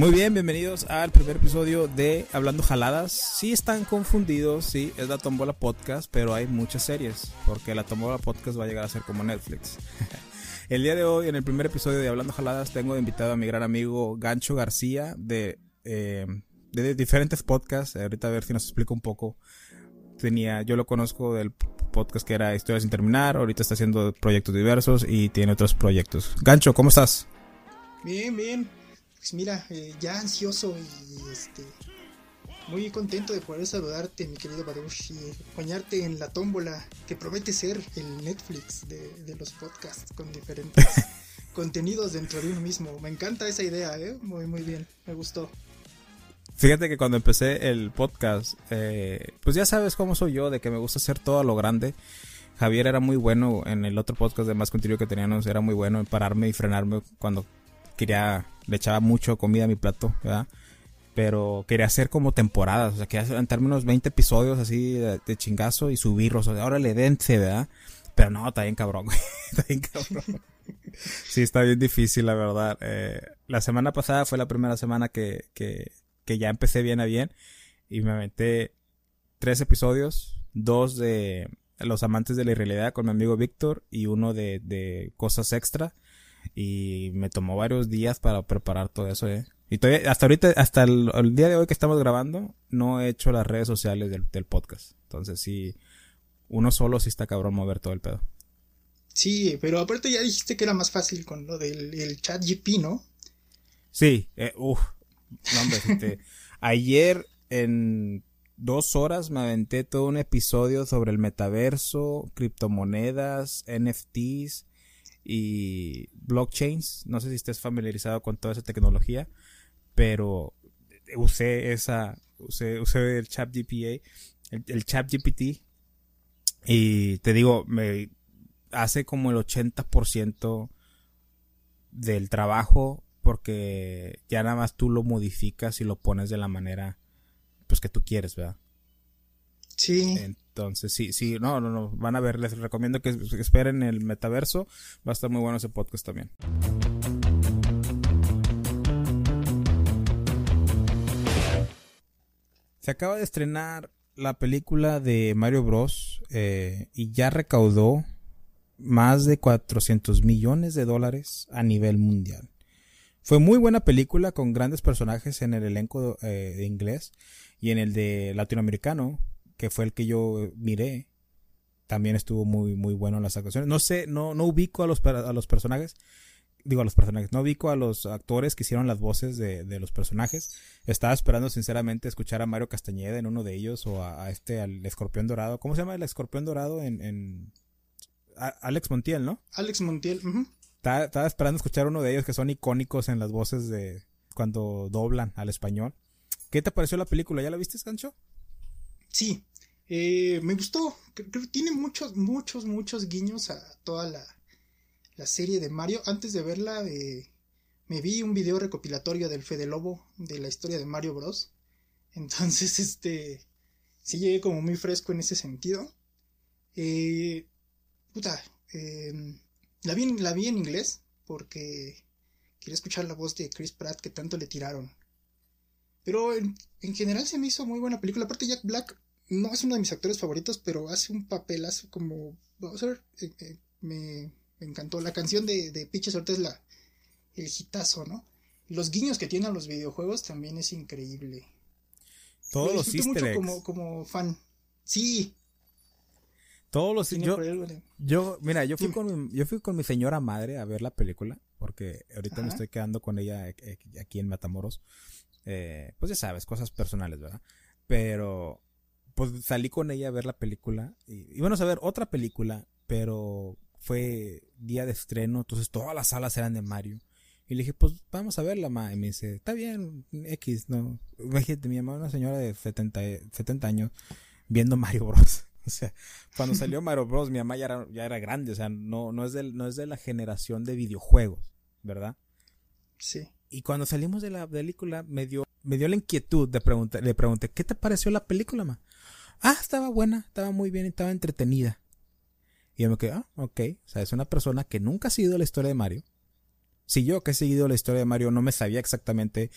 Muy bien, bienvenidos al primer episodio de Hablando Jaladas. Sí están confundidos, sí, es la Tombola Podcast, pero hay muchas series, porque la Tombola Podcast va a llegar a ser como Netflix. el día de hoy, en el primer episodio de Hablando Jaladas, tengo invitado a mi gran amigo Gancho García de, eh, de diferentes podcasts. Ahorita a ver si nos explica un poco. Tenía, yo lo conozco del podcast que era Historias sin terminar, ahorita está haciendo proyectos diversos y tiene otros proyectos. Gancho, ¿cómo estás? Bien, bien pues mira, eh, ya ansioso y este muy contento de poder saludarte, mi querido Baruch, y acompañarte en la tómbola que promete ser el Netflix de, los podcasts con diferentes contenidos dentro de uno mismo. Me encanta esa idea, ¿eh? Muy, muy bien, me gustó. Fíjate que cuando empecé el podcast, eh, pues ya sabes cómo soy yo, de que me gusta hacer todo a lo grande. Javier era muy bueno en el otro podcast de más contenido que teníamos, era muy bueno en pararme y frenarme cuando quería, le echaba mucho comida a mi plato, ¿verdad? Pero quería hacer como temporadas, o sea, quería aventarme unos 20 episodios así de, chingazo y subirlos, o sea, ahora le dense, ¿verdad? Pero no, está bien cabrón, güey. Está bien cabrón. Sí, está bien difícil, la verdad. Eh, la semana pasada fue la primera semana que, que, que ya empecé bien a bien y me aventé tres episodios, dos de Los amantes de la irrealidad con mi amigo Víctor y uno de, de Cosas Extra. Y me tomó varios días para preparar todo eso, ¿eh? Y todavía, hasta ahorita, hasta el, día de hoy que estamos grabando, no he hecho las redes sociales del, del podcast. Entonces sí, uno solo sí está cabrón mover todo el pedo. Sí, pero aparte ya dijiste que era más fácil con lo del el chat GP, ¿no? Sí, eh, uff, no, hombre, este, ayer en dos horas me aventé todo un episodio sobre el metaverso, criptomonedas, NFTs, y blockchains. No sé si estés familiarizado con toda esa tecnología, pero usé esa, usé, usé el chat GPA, el, chat GPT, y te digo, me hace como el 80% del trabajo porque ya nada más tú lo modificas y lo pones de la manera pues que tú quieres, ¿verdad? Sí. Entonces, sí, sí, no, no, no, van a ver, les recomiendo que esperen el metaverso, va a estar muy bueno ese podcast también. Se acaba de estrenar la película de Mario Bros. Eh, y ya recaudó más de 400 millones de dólares a nivel mundial. Fue muy buena película con grandes personajes en el elenco eh, de inglés y en el de latinoamericano que fue el que yo miré, también estuvo muy, muy bueno en las actuaciones. No sé, no, no ubico a los, a los personajes, digo a los personajes, no ubico a los actores que hicieron las voces de, de los personajes. Estaba esperando sinceramente escuchar a Mario Castañeda en uno de ellos o a, este, al escorpión dorado. ¿Cómo se llama el escorpión dorado en... en... Alex Montiel, ¿no? Alex Montiel. estaba, estaba esperando escuchar uno de ellos que son icónicos en las voces de cuando doblan al español. ¿Qué te pareció la película? ¿Ya la viste, Gancho? Sí, eh, me gustó. Creo, que tiene muchos, muchos, muchos guiños a toda la, la serie de Mario. Antes de verla, eh, me vi un video recopilatorio del Fede Lobo de la historia de Mario Bros. Entonces, este. Sí llegué como muy fresco en ese sentido. Eh, puta. Em, la, vi, la vi en inglés porque quería escuchar la voz de Chris Pratt que tanto le tiraron. Pero en, en general se me hizo muy buena película. Aparte, Jack Black no es uno de mis actores favoritos, pero hace un papelazo como Bowser. Eh, eh, me, encantó. La canción de, de Piches es la, el hitazo, ¿no? Los guiños que tienen los videojuegos también es increíble. Todos los easter Como, como fan. Sí. Todos los yo, yo, mira, yo fui con mi, yo fui con mi señora madre a ver la película porque ahorita me estoy quedando con ella eh, aquí en Matamoros. pues ya sabes, cosas personales, ¿verdad? Pero pues salí con ella a ver la película. Y íbamos a ver otra película, pero fue día de estreno, entonces todas las salas eran de Mario. Y le dije, pues vamos a verla, ma. Y me dice, está bien, X, no. Imagínate, mi mamá una señora de 70, 70 años viendo Mario Bros. O sea, cuando salió Mario Bros, mi mamá ya era, ya era grande, o sea, no, no, es del, no es de la generación de videojuegos, ¿verdad? Sí. Y cuando salimos de la película, me dio, me dio la inquietud de preguntar, le pregunté, ¿qué te pareció la película, ma? Ah, estaba buena, estaba muy bien, estaba entretenida. Y yo me quedé, ah, ok. O sea, es una persona que nunca ha sido la historia de Mario. Si yo que he seguido la historia de Mario no me sabía exactamente,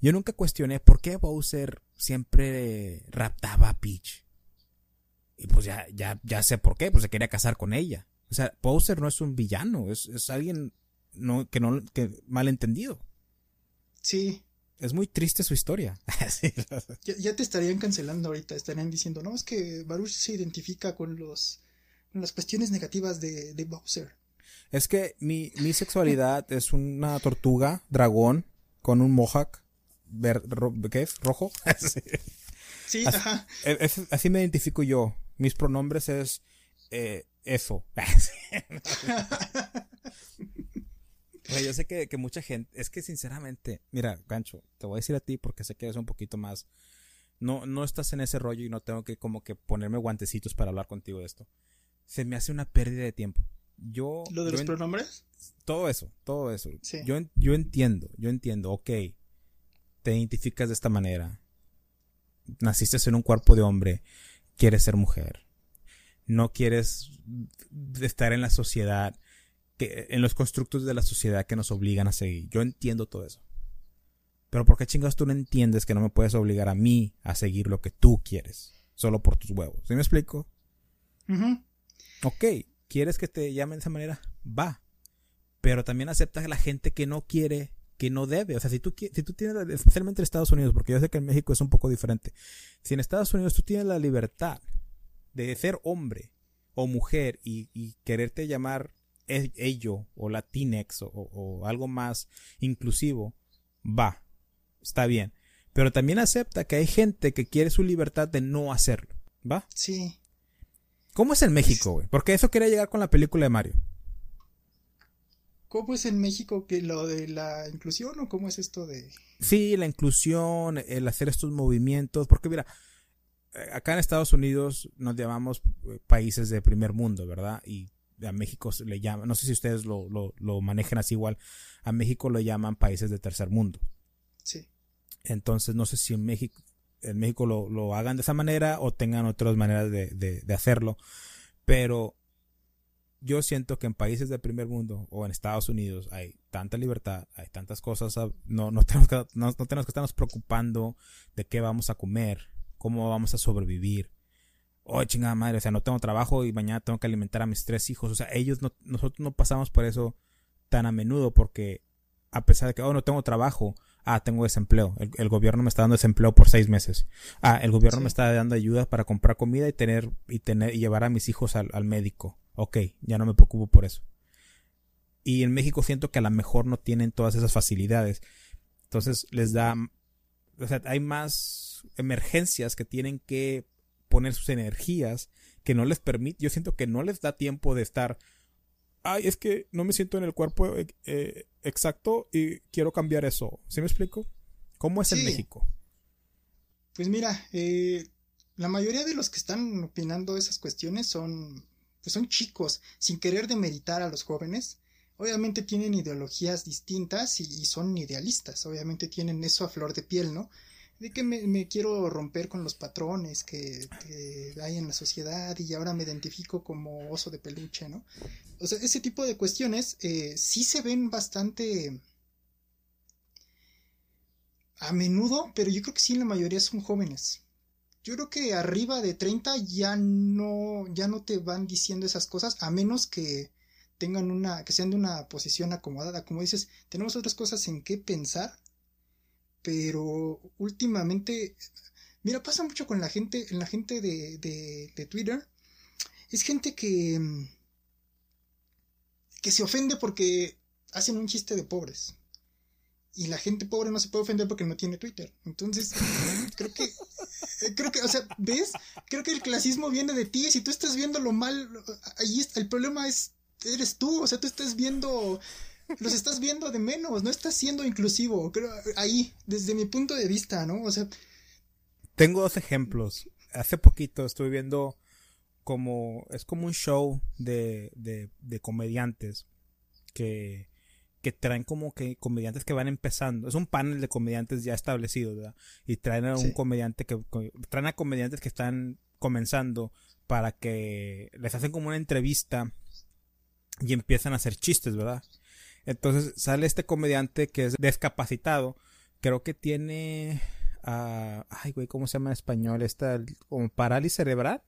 yo nunca cuestioné por qué Bowser siempre raptaba a Peach. Y pues ya, ya, ya sé por qué, pues se quería casar con ella. O sea, Bowser no es un villano, es, es alguien no, que no, que malentendido. Sí. Es muy triste su historia. ya, te estarían cancelando ahorita, estarían diciendo, no, es que Baruch se identifica con los las cuestiones negativas de, de Bowser. Es que mi, mi sexualidad es una tortuga, dragón, con un mohawk, ver, ¿qué es? ¿Rojo? sí, así, ajá. así me identifico yo. Mis pronombres es eh, eso. yo sé que, que, mucha gente, es que sinceramente, mira, Gancho, te voy a decir a ti porque sé que eres un poquito más, no, no estás en ese rollo y no tengo que como que ponerme guantecitos para hablar contigo de esto. Se me hace una pérdida de tiempo. Yo... ¿Lo de los pronombres? Todo eso, todo eso. Yo, yo entiendo, yo entiendo, ok, te identificas de esta manera. Naciste en un cuerpo de hombre, quieres ser mujer. No quieres estar en la sociedad en los constructos de la sociedad que nos obligan a seguir. Yo entiendo todo eso. Pero ¿por qué chingados tú no entiendes que no me puedes obligar a mí a seguir lo que tú quieres? Solo por tus huevos. ¿Sí me explico? Ok, ¿quieres que te llamen de esa manera? Va. Pero también acepta a la gente que no quiere, que no debe. O sea, si tú, si tú tienes, especialmente en Estados Unidos, porque yo sé que en México es un poco diferente. Si en Estados Unidos tú tienes la libertad de ser hombre o mujer y, y quererte llamar ello o Latinex o, o, algo más inclusivo, va, está bien. Pero también acepta que hay gente que quiere su libertad de no hacerlo, ¿va? Sí. ¿Cómo es en México, güey? Porque eso quería llegar con la película de Mario. ¿Cómo es en México que lo de la inclusión o cómo es esto de...? Sí, la inclusión, el hacer estos movimientos, porque mira, eh, acá en Estados Unidos nos llamamos eh, países de primer mundo, ¿verdad? Y a México le llaman, no sé si ustedes lo, lo, lo manejan así igual, a México lo llaman países de tercer mundo. Sí. Entonces no sé si en México, en México lo, lo hagan de esa manera o tengan otras maneras de, de, de, hacerlo. Pero yo siento que en países del primer mundo o en Estados Unidos hay tanta libertad, hay tantas cosas, no, no, tenemos, que, no, no tenemos que estarnos preocupando de qué vamos a comer, cómo vamos a sobrevivir oh, chingada madre, o sea, no tengo trabajo y mañana tengo que alimentar a mis tres hijos. O sea, ellos no, nosotros no pasamos por eso tan a menudo porque a pesar de que, oh, no tengo trabajo, ah, tengo desempleo. El, gobierno me está dando desempleo por seis meses. Ah, el gobierno me está dando ayuda para comprar comida y tener, y tener, y llevar a mis hijos al, al médico. Ok, ya no me preocupo por eso. Y en México siento que a lo mejor no tienen todas esas facilidades. Entonces les da, o sea, hay más emergencias que tienen que poner sus energías que no les permite, yo siento que no les da tiempo de estar, ay, es que no me siento en el cuerpo eh, eh, exacto y quiero cambiar eso. ¿Sí me explico? ¿Cómo es en México? Pues mira, eh, la mayoría de los que están opinando esas cuestiones son, pues son chicos, sin querer demeritar a los jóvenes. Obviamente tienen ideologías distintas y, y son idealistas, obviamente tienen eso a flor de piel, ¿no? De que me, quiero romper con los patrones que, hay en la sociedad y ahora me identifico como oso de peluche, ¿no? O sea, ese tipo de cuestiones eh, sí se ven bastante a menudo, pero yo creo que sí, la mayoría son jóvenes. Yo creo que arriba de 30 ya no, ya no te van diciendo esas cosas, a menos que tengan una, que sean de una posición acomodada. Como dices, tenemos otras cosas en qué pensar pero últimamente, mira, pasa mucho con la gente, en la gente de, de, Twitter, es gente que, que se ofende porque hacen un chiste de pobres. Y la gente pobre no se puede ofender porque no tiene Twitter. Entonces, creo que, creo que, o sea, ¿ves? Creo que el clasismo viene de ti. Si tú estás viendo lo mal, ahí está, el problema es, eres tú. O sea, tú estás viendo los estás viendo de menos, no estás siendo inclusivo, creo, ahí, desde mi punto de vista, ¿no? O sea... Tengo dos ejemplos. Hace poquito estuve viendo como, es como un show de, de, de comediantes que, que traen como que comediantes que van empezando. Es un panel de comediantes ya establecidos, ¿verdad? Y traen a un comediante que, traen a comediantes que están comenzando para que les hacen como una entrevista y empiezan a hacer chistes, ¿verdad? Entonces sale este comediante que es discapacitado. Creo que tiene. ah, ay, güey, ¿cómo se llama en español? Esta, como parálisis cerebral.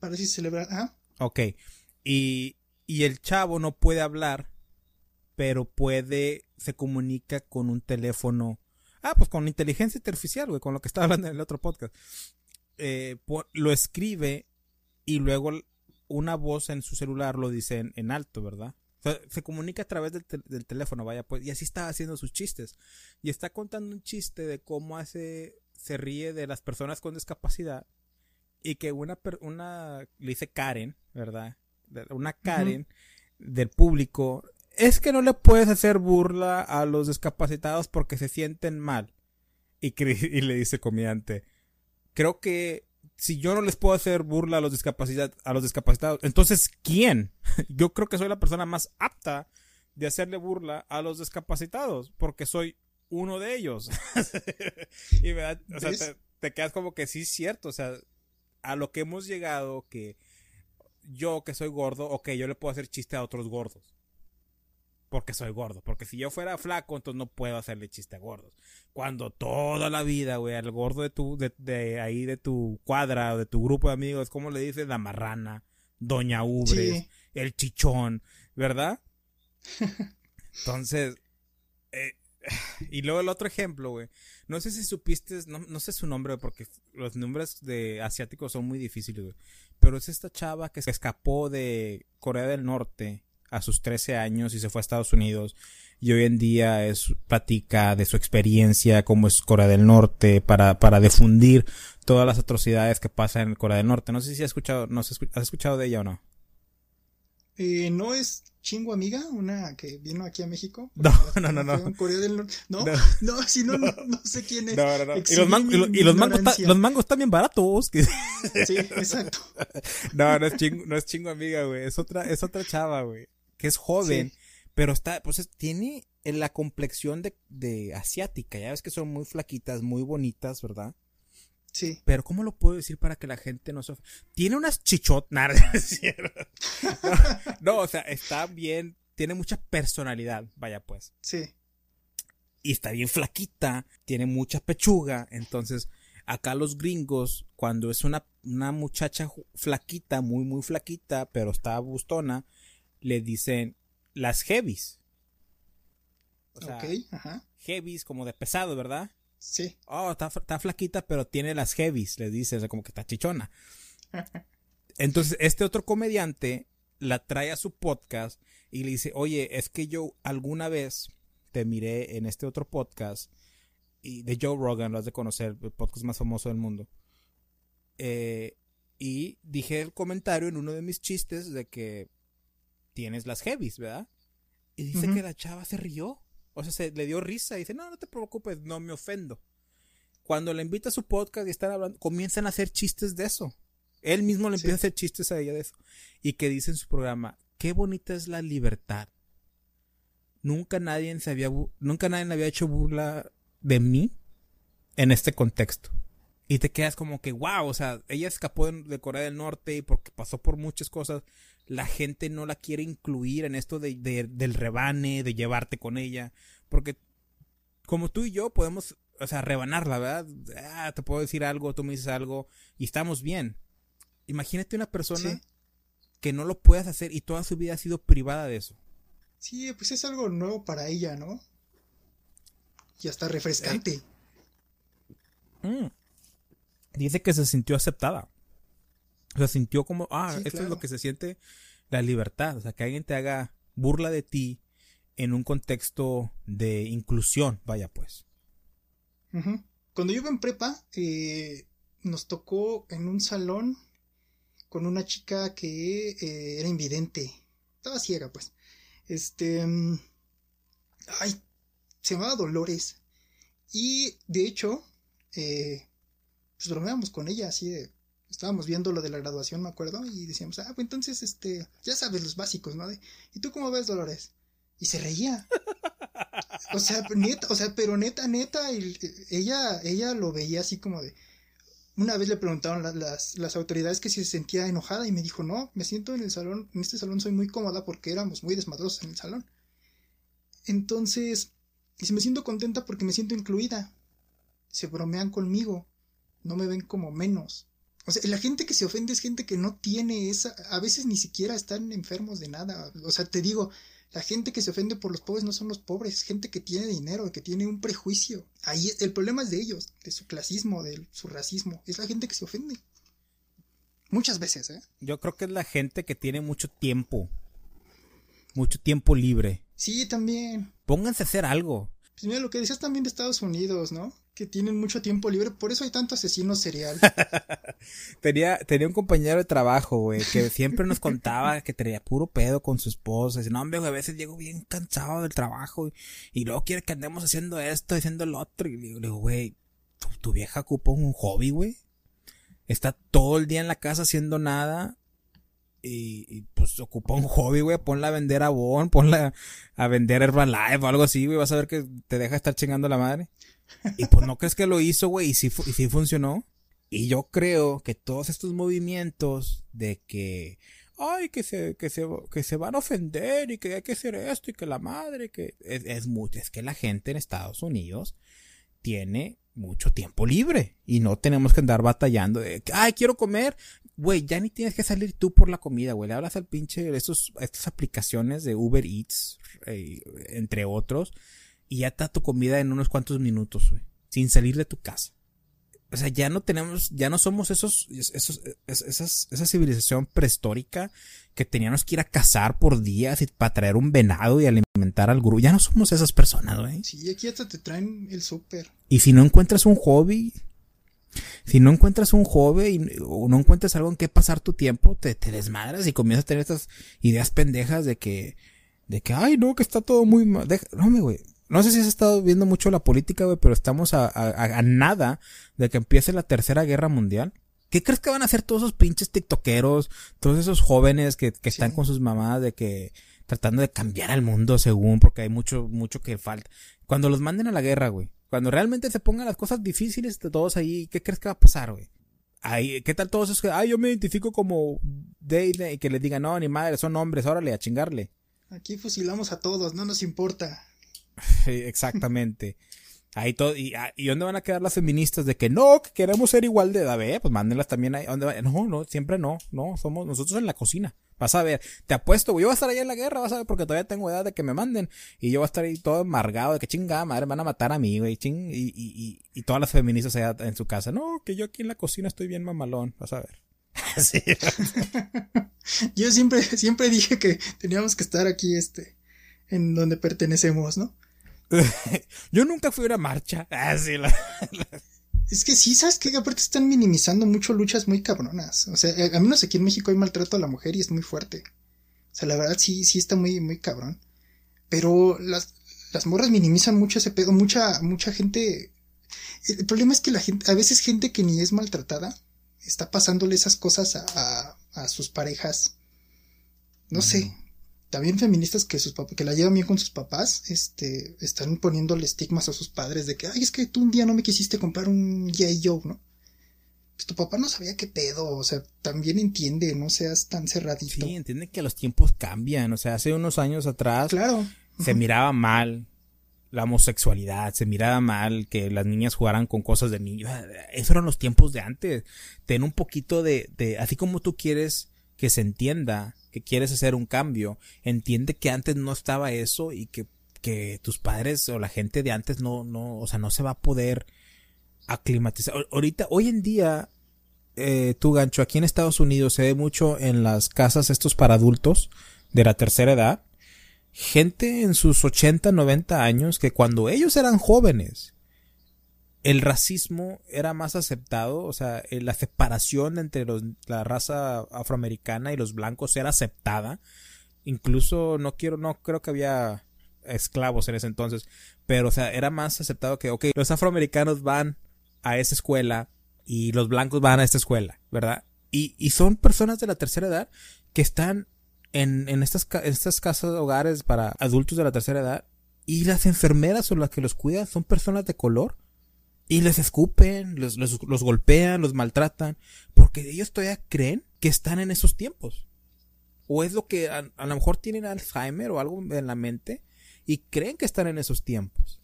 Parálisis cerebral, ah, Ok. Y, y el chavo no puede hablar, pero puede, se comunica con un teléfono. Ah, pues con inteligencia artificial, güey, con lo que estaba hablando en el otro podcast. Eh, lo escribe y luego una voz en su celular lo dice en, en alto, ¿verdad? O sea, se comunica a través del, tel- del teléfono, vaya, pues, y así está haciendo sus chistes. Y está contando un chiste de cómo hace, se ríe de las personas con discapacidad y que una, per- una, le dice Karen, ¿verdad? Una Karen del público, es que no le puedes hacer burla a los discapacitados porque se sienten mal. Y, y le dice el comediante, creo que si yo no les puedo hacer burla a los, discapacidad, a los discapacitados, entonces ¿quién? Yo creo que soy la persona más apta de hacerle burla a los discapacitados, porque soy uno de ellos. y verdad, o sea, te, te quedas como que sí es cierto, o sea, a lo que hemos llegado que yo que soy gordo, ok, yo le puedo hacer chiste a otros gordos. Porque soy gordo. Porque si yo fuera flaco, entonces no puedo hacerle chiste a gordos. Cuando toda la vida, güey, al gordo de tu, de, de ahí de tu cuadra o de tu grupo de amigos, ¿cómo le dices? La marrana, Doña Ubres, Sí. el chichón, ¿verdad? Entonces, eh, y luego el otro ejemplo, güey. No sé si supiste, no, no sé su nombre, porque los nombres de asiáticos son muy difíciles, güey. Pero es esta chava que se escapó de Corea del Norte a sus 13 años y se fue a Estados Unidos. Y hoy en día es, platica de su experiencia, cómo es Corea del Norte, para, para difundir todas las atrocidades que pasan en Corea del Norte. No sé si has escuchado, no sé, ¿has escuchado de ella o no? Eh, ¿No es Chingo Amiga, una que vino aquí a México? No, no, no, no. Corea del Norte. No, No. no, si no, no, no sé quién es. No, no, no. Y los, man- y lo- mi y los mangos, ta- los mangos están bien baratos. Sí, exacto. No, no es chingo, no es chingo amiga, güey. Es otra, es otra chava, güey. Que es joven, Sí. pero está, pues es- tiene en la complexión de, de asiática. Ya ves que son muy flaquitas, muy bonitas, ¿verdad? Sí. Pero ¿cómo lo puedo decir para que la gente no se... Tiene unas chichot... Nah, no. No, o sea, está bien, tiene mucha personalidad, vaya pues. Sí. y está bien flaquita, tiene mucha pechuga, entonces acá los gringos, cuando es una, una muchacha flaquita, muy muy flaquita, pero está bustona, le dicen las heavies. O sea, ok, ajá. heavies como de pesado, ¿verdad? Sí. Oh, está, está flaquita, pero tiene las heavies, le dice, o sea, como que está chichona. Entonces, este otro comediante la trae a su podcast y le dice, oye, es que yo alguna vez te miré en este otro podcast y de Joe Rogan, lo has de conocer, el podcast más famoso del mundo. Eh, y dije el comentario en uno de mis chistes de que tienes las heavies, ¿verdad? Y dice que la chava se rió. O sea, se le dio risa y dice, no, no te preocupes, no me ofendo. Cuando le invita a su podcast y están hablando, comienzan a hacer chistes de eso. Él mismo le Sí. empieza a hacer chistes a ella de eso. Y que dice en su programa, qué bonita es la libertad. Nunca nadie se había, nunca nadie había hecho burla de mí en este contexto. Y te quedas como que, wow, o sea, ella escapó de, de Corea del Norte y porque pasó por muchas cosas, la gente no la quiere incluir en esto de, de- del rebane, de llevarte con ella. Porque como tú y yo podemos, o sea, rebanarla, ¿verdad? Ah, te puedo decir algo, tú me dices algo y estamos bien. Imagínate una persona Sí. que no lo puedas hacer y toda su vida ha sido privada de eso. Sí, pues es algo nuevo para ella, ¿no? Y hasta refrescante. Mm. Dice que se sintió aceptada. O sea, sintió como, ah, Sí, esto es lo que se siente la libertad. O sea, que alguien te haga burla de ti en un contexto de inclusión, vaya pues. Cuando yo iba en prepa, eh, nos tocó en un salón con una chica que eh, era invidente. Estaba ciega, pues. Este. mm, Ay, se llamaba Dolores. Y de hecho, eh, pues bromeábamos con ella, así de. Estábamos viendo lo de la graduación, me acuerdo, y decíamos, ah, pues entonces, este, ya sabes los básicos, ¿no? De, ¿Y tú cómo ves, Dolores? Y se reía. O sea, neta, o sea, pero neta, neta, y- ella, ella lo veía así como de. Una vez le preguntaron la- las, las autoridades que si se sentía enojada y me dijo, no, me siento en el salón, en este salón soy muy cómoda porque éramos muy desmadrosos en el salón. Entonces, y si me siento contenta porque me siento incluida. Se bromean conmigo. No me ven como menos. O sea, la gente que se ofende es gente que no tiene esa, a veces ni siquiera están enfermos de nada. O sea, te digo, la gente que se ofende por los pobres no son los pobres, es gente que tiene dinero, que tiene un prejuicio. Ahí el problema es de ellos, de su clasismo, de su racismo. Es la gente que se ofende. Muchas veces, ¿eh? Yo creo que es la gente que tiene mucho tiempo. Mucho tiempo libre. Sí, también. Pónganse a hacer algo. Pues mira lo que decías también de Estados Unidos, ¿no? Que tienen mucho tiempo libre, por eso hay tanto asesino serial. tenía, tenía un compañero de trabajo, güey, que siempre nos contaba que tenía puro pedo con su esposa. Dice, no, hombre, a veces llego bien cansado del trabajo y, luego quiere que andemos haciendo esto, haciendo lo otro. Y le digo, güey, ¿tu, tu vieja ocupa un hobby, güey. Está todo el día en la casa haciendo nada y, pues ocupa un hobby, güey, ponla a vender a Bon, ponla a vender Herbalife o algo así, güey, vas a ver que te deja estar chingando la madre. Y pues no crees que lo hizo, güey, y sí, y sí funcionó. Y yo creo que todos estos movimientos de que, ay, que se, que se, que se van a ofender y que hay que hacer esto y que la madre, que es, es mucho, es que la gente en Estados Unidos tiene mucho tiempo libre y no tenemos que andar batallando de, ay, quiero comer, Güey, ya ni tienes que salir tú por la comida, güey. Le hablas al pinche de estas aplicaciones de Uber Eats, eh, entre otros, y ya está tu comida en unos cuantos minutos, güey. Sin salir de tu casa. O sea, ya no tenemos, ya no somos esos, esos, esas, esa civilización prehistórica que teníamos que ir a cazar por días y para traer un venado y alimentar al gurú. Ya no somos esas personas, güey. Sí, aquí hasta te traen el súper. Y si no encuentras un hobby, si no encuentras un hobby o no encuentras algo en qué pasar tu tiempo, te, te desmadras y comienzas a tener estas ideas pendejas de que, de que, ay, no, que está todo muy mal. No, güey. No sé si has estado viendo mucho la política, güey, pero estamos a, a, nada de que empiece la tercera guerra mundial. ¿Qué crees que van a hacer todos esos pinches tiktokeros, todos esos jóvenes que, que están con sus mamás de que tratando de cambiar al mundo según, porque hay mucho, mucho que falta. Cuando los manden a la guerra, güey, cuando realmente se pongan las cosas difíciles de todos ahí, ¿qué crees que va a pasar, güey? ¿Qué tal todos esos que, ay, yo me identifico como Dale y que les digan, no, ni madre, son hombres, órale, a chingarle? Aquí fusilamos a todos, no nos importa. Exactamente. Ahí todo, y, ah, y, dónde van a quedar las feministas de que no, que queremos ser igual de edad, pues mándenlas también ahí. ¿dónde No, no, siempre no, no, somos nosotros en la cocina. Vas a ver, te apuesto, güey, yo voy a estar allá en la guerra, vas a ver, porque todavía tengo edad de que me manden. Y yo voy a estar ahí todo amargado de que chingada madre, van a matar a mí, güey, ching, y, y, y, todas las feministas allá en su casa. No, que yo aquí en la cocina estoy bien mamalón, vas a ver. yo siempre, siempre dije que teníamos que estar aquí, este, en donde pertenecemos, ¿no? yo nunca fui a una marcha. Ah, la... Es que sí, ¿sabes qué? Aparte están minimizando mucho luchas muy cabronas. O sea, eh, a menos aquí en México hay maltrato a la mujer y es muy fuerte. O sea, la verdad sí, sí está muy, muy cabrón. Pero las, las morras minimizan mucho ese pedo. Mucha, mucha gente. El problema es que la gente, a veces gente que ni es maltratada, está pasándole esas cosas a, a, sus parejas. No sé también feministas que sus que la llevan bien con sus papás, este, están poniéndole estigmas a sus padres de que, ay, es que tú un día no me quisiste comprar un G.I. Joe, ¿no? Pues tu papá no sabía qué pedo, o sea, también entiende, no seas tan cerradito. Sí, entiende que los tiempos cambian, o sea, hace unos años atrás. Claro. Se miraba mal la homosexualidad, se miraba mal que las niñas jugaran con cosas de niños. Esos eran los tiempos de antes. Ten un poquito de, de, así como tú quieres que se entienda que quieres hacer un cambio, entiende que antes no estaba eso y que, que tus padres o la gente de antes no, no, o sea, no se va a poder aclimatizar. Ahorita, hoy en día, eh, tu gancho, aquí en Estados Unidos se ve mucho en las casas estos para adultos de la tercera edad, gente en sus 80, 90 años que cuando ellos eran jóvenes el racismo era más aceptado, o sea, eh, la separación entre los, la raza afroamericana y los blancos era aceptada. Incluso no quiero, no creo que había esclavos en ese entonces, pero o sea, era más aceptado que, ok, los afroamericanos van a esa escuela y los blancos van a esta escuela, ¿verdad? Y, y son personas de la tercera edad que están en, en estas, estas casas hogares para adultos de la tercera edad y las enfermeras o las que los cuidan son personas de color y les escupen, los, los, golpean, los maltratan, porque ellos todavía creen que están en esos tiempos. O es lo que a, lo mejor tienen Alzheimer o algo en la mente y creen que están en esos tiempos.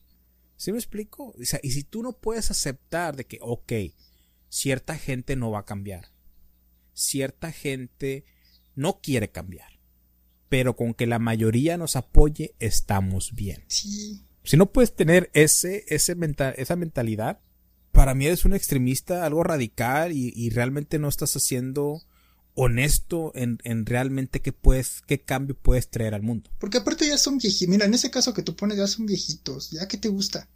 ¿Sí me explico? Y si tú no puedes aceptar de que, ok, cierta gente no va a cambiar, cierta gente no quiere cambiar, pero con que la mayoría nos apoye, estamos bien. Sí. Si no puedes tener ese, ese mental, esa mentalidad, para mí eres un extremista, algo radical y, y realmente no estás haciendo honesto en, en, realmente qué puedes, qué cambio puedes traer al mundo. Porque aparte ya son viejitos. Mira, en ese caso que tú pones ya son viejitos. ¿Ya qué te gusta?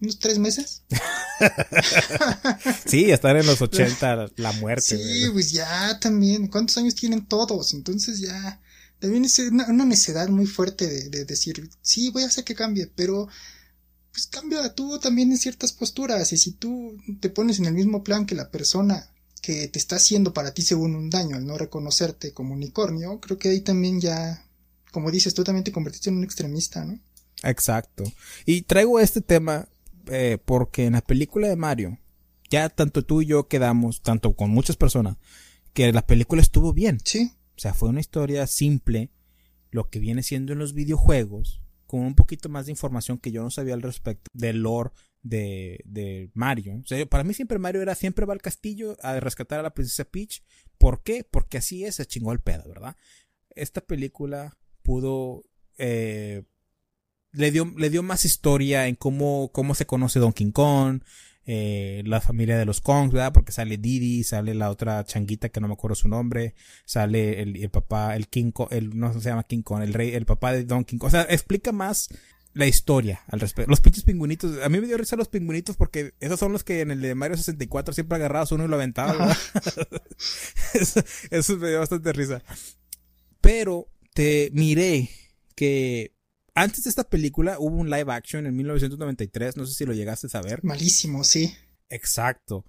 ¿Unos tres meses? sí, estar en los 80, la muerte. Sí, pues ya también. ¿Cuántos años tienen todos? Entonces ya. También es una, una necedad muy fuerte de, de, decir, sí, voy a hacer que cambie, pero pues cambia tú también en ciertas posturas. Y si tú te pones en el mismo plan que la persona que te está haciendo para ti según un daño al no reconocerte como unicornio, creo que ahí también ya, como dices, tú también te convertiste en un extremista, ¿no? Exacto. Y traigo este tema eh, porque en la película de Mario, ya tanto tú y yo quedamos, tanto con muchas personas, que la película estuvo bien. Sí. O sea, fue una historia simple, lo que viene siendo en los videojuegos, con un poquito más de información que yo no sabía al respecto del lore de, de Mario. O sea, para mí siempre Mario era siempre va al castillo a rescatar a la princesa Peach. ¿Por qué? Porque así es, se chingó el pedo, ¿verdad? Esta película pudo eh, le dio, le dio más historia en cómo, cómo se conoce Donkey Kong, eh, la familia de los Kongs, ¿verdad? Porque sale Didi, sale la otra changuita que no me acuerdo su nombre, sale el, el papá, el King Kong, el, no se llama King Kong, el rey, el papá de Donkey Kong. O sea, explica más la historia al respecto. Los pinches pingüinitos, a mí me dio risa los pingüinitos porque esos son los que en el de Mario 64 siempre agarrabas uno y lo aventaba. eso, eso me dio bastante risa. Pero te miré que antes de esta película hubo un live action en 1993, no sé si lo llegaste a saber. Malísimo, sí. Exacto.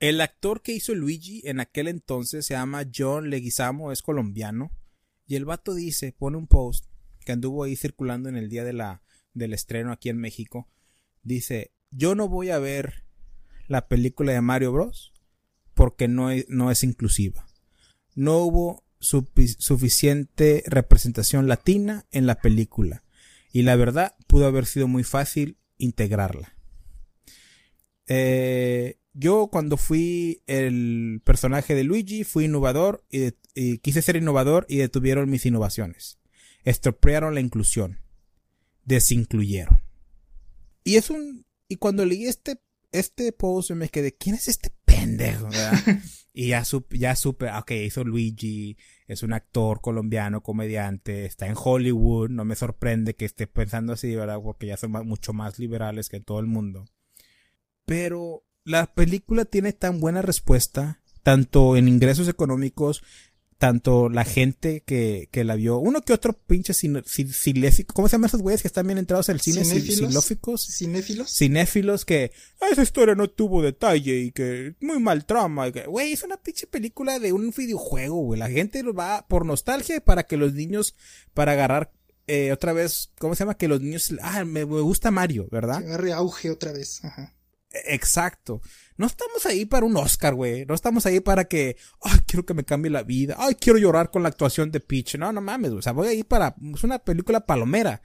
El actor que hizo Luigi en aquel entonces se llama John Leguizamo, es colombiano. Y el vato dice, pone un post que anduvo ahí circulando en el día de la, del estreno aquí en México. Dice, yo no voy a ver la película de Mario Bros. porque no, no es inclusiva. No hubo suficiente representación latina en la película y la verdad pudo haber sido muy fácil integrarla. Eh, yo cuando fui el personaje de Luigi fui innovador y, quise ser innovador y detuvieron mis innovaciones. Estropearon la inclusión. Desincluyeron. Y es un... Y cuando leí este, este post me quedé, ¿quién es este pendejo? y ya ya supe, ok, hizo Luigi, es un actor colombiano, comediante, está en Hollywood, no me sorprende que esté pensando así, ¿verdad? Porque ya son mucho más liberales que todo el mundo. Pero la película tiene tan buena respuesta, tanto en ingresos económicos, tanto la gente que, que la vio, uno que otro pinche cinéfico, ¿cómo se llaman esos güeyes que están bien entrados al cine? ¿Cinéfilos? ¿Cinéfilos? Cinéfilos que, ah, esa historia no tuvo detalle y que muy mal trama. Güey, es una pinche película de un videojuego, güey. La gente lo va por nostalgia para que los niños, para agarrar eh, otra vez, ¿cómo se llama? Que los niños, ah, me, me gusta Mario, ¿verdad? Que agarre auge otra vez, ajá. Exacto. No estamos ahí para un Oscar, güey. No estamos ahí para que, ay, quiero que me cambie la vida. Ay, quiero llorar con la actuación de Peach. No, no mames, o sea, voy a ir para, es una película palomera.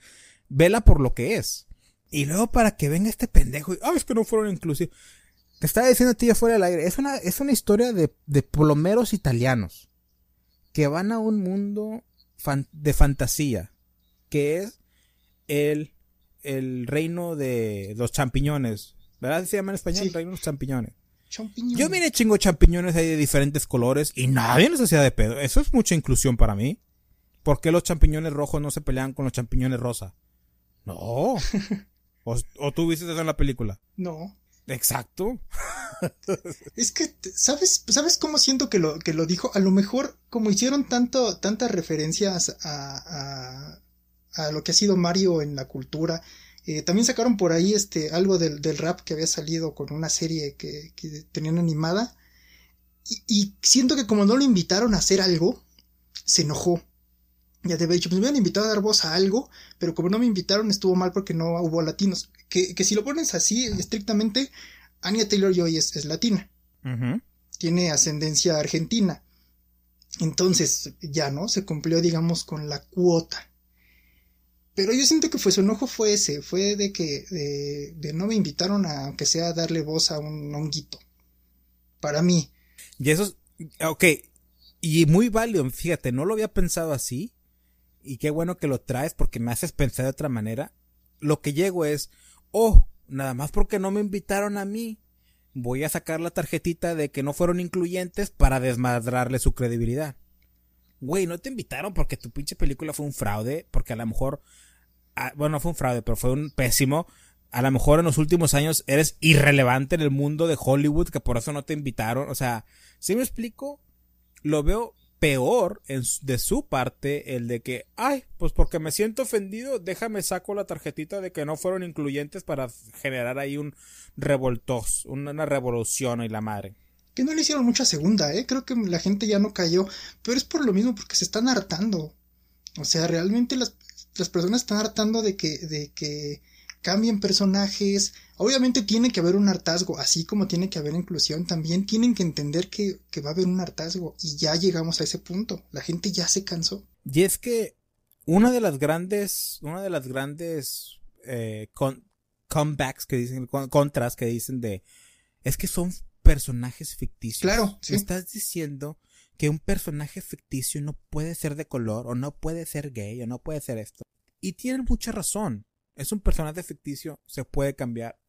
Vela por lo que es. Y luego para que venga este pendejo y, ay, es que no fueron inclusivos. Te estaba diciendo a ti afuera del aire. Es una, es una historia de, de plomeros italianos que van a un mundo de fantasía que es el, el reino de los champiñones ¿Verdad? Se llama en español, sí. unos champiñones. Champiñón. Yo miré chingo champiñones ahí de diferentes colores y nadie les hacía de pedo. Eso es mucha inclusión para mí. ¿Por qué los champiñones rojos no se pelean con los champiñones rosa? No. ¿O, o tú viste eso en la película? No. Exacto. es que, ¿sabes, ¿sabes cómo siento que lo, que lo dijo? A lo mejor, como hicieron tanto, tantas referencias a, a, a lo que ha sido Mario en la cultura, eh, también sacaron por ahí este, algo del, del, rap que había salido con una serie que, que tenían animada. Y, y, siento que como no lo invitaron a hacer algo, se enojó. Ya te había dicho, pues me habían invitado a dar voz a algo, pero como no me invitaron estuvo mal porque no hubo latinos. Que, que si lo pones así, estrictamente, Anya Taylor Joy es, es latina. Uh -huh. Tiene ascendencia argentina. Entonces, ya no, se cumplió, digamos, con la cuota. Pero yo siento que fue su enojo fue ese, fue de que de, de no me invitaron a, aunque sea, darle voz a un honguito. Para mí. Y eso es, ok, y muy válido, fíjate, no lo había pensado así, y qué bueno que lo traes porque me haces pensar de otra manera. Lo que llego es, oh, nada más porque no me invitaron a mí, voy a sacar la tarjetita de que no fueron incluyentes para desmadrarle su credibilidad. Güey, no te invitaron porque tu pinche película fue un fraude, porque a lo mejor, ah, bueno, no fue un fraude, pero fue un pésimo. A lo mejor en los últimos años eres irrelevante en el mundo de Hollywood, que por eso no te invitaron. O sea, si me explico, lo veo peor de su parte el de que, ay, pues porque me siento ofendido, déjame saco la tarjetita de que no fueron incluyentes para generar ahí un revoltos, una revolución y la madre. Que no le hicieron mucha segunda, eh, creo que la gente ya no cayó, pero es por lo mismo porque se están hartando. O sea, realmente las, las personas están hartando de que, de que cambien personajes. Obviamente tiene que haber un hartazgo, así como tiene que haber inclusión, también tienen que entender que, va a haber un hartazgo y ya llegamos a ese punto. La gente ya se cansó. Y es que una de las grandes, una de las grandes eh, comebacks que dicen, contras que dicen de, es que son personajes ficticios. Claro. Estás diciendo que un personaje ficticio no puede ser de color o no puede ser gay o no puede ser esto. Y tienen mucha razón es un personaje ficticio, se puede cambiar.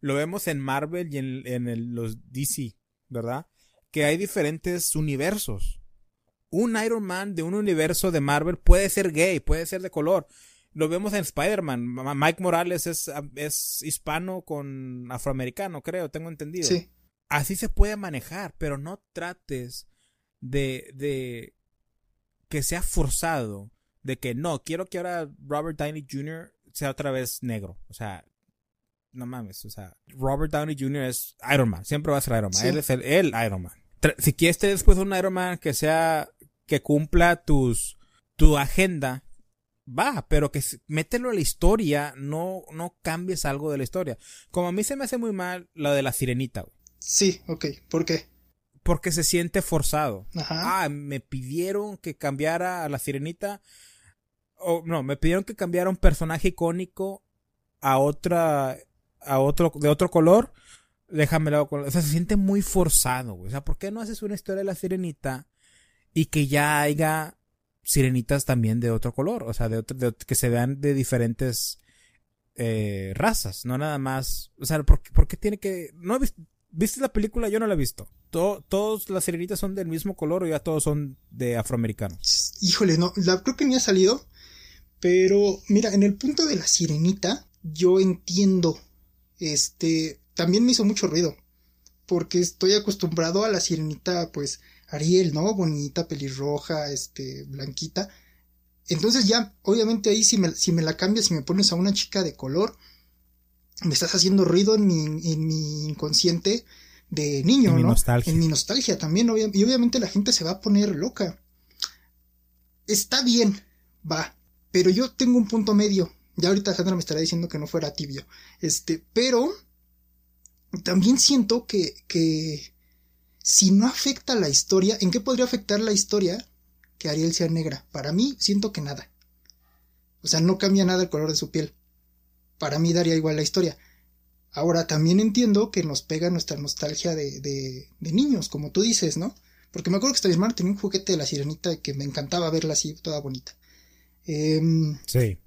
Lo vemos en Marvel y en, los DC, ¿verdad? Que hay diferentes universos. Un Iron Man de un universo de Marvel puede ser gay, puede ser de color. Lo vemos en Spider-Man. Mike Morales es, es hispano con afroamericano, creo, tengo entendido. Sí. Así se puede manejar, pero no trates de, de que sea forzado. De que no, quiero que ahora Robert Downey Jr sea otra vez negro. O sea, no mames, o sea, Robert Downey Jr. es Iron Man, siempre va a ser Iron Man. Él es el, el, Iron Man. Si quieres tener después un Iron Man que sea, que cumpla tus, tu agenda, va, pero que mételo a la historia, no, no cambies algo de la historia. Como a mí se me hace muy mal lo de la sirenita, Sí, ok, ¿por qué? Porque se siente forzado. Ajá. Ah, me pidieron que cambiara a la sirenita no, me pidieron que cambiara un personaje icónico a otra, a otro, de otro color. Déjamelo o sea, se siente muy forzado, güey. O sea, ¿por qué no haces una historia de la sirenita y que ya haya sirenitas también de otro color? O sea, de, otro, que se vean de diferentes eh, razas, no nada más. O sea, ¿por, qué tiene que.? ¿No viste la película? Yo no la he visto. ¿Todas las sirenitas son del mismo color o ya todos son de afroamericanos? Híjole, no, la, creo que ni ha salido. Pero mira, en el punto de la sirenita, yo entiendo. Este, también me hizo mucho ruido. Porque estoy acostumbrado a la sirenita, pues, Ariel, ¿no? Bonita, pelirroja, este, blanquita. Entonces ya, obviamente ahí si me, si me la cambias, si me pones a una chica de color, me estás haciendo ruido en mi, en mi inconsciente de niño, en Mi nostalgia. En mi nostalgia también, y obviamente la gente se va a poner loca. Está bien, va, pero yo tengo un punto medio. Ya ahorita Sandra me estará diciendo que no fuera tibio. Este, pero también siento que, que si no afecta la historia, ¿en qué podría afectar la historia que Ariel sea negra? Para mí, siento que nada. O sea, no cambia nada el color de su piel. Para mí daría igual la historia. Ahora, también entiendo que nos pega nuestra nostalgia de, de, de niños, como tú dices, ¿no? Porque me acuerdo que esta hermana tenía un juguete de la sirenita que me encantaba verla así, toda bonita. Em, sí.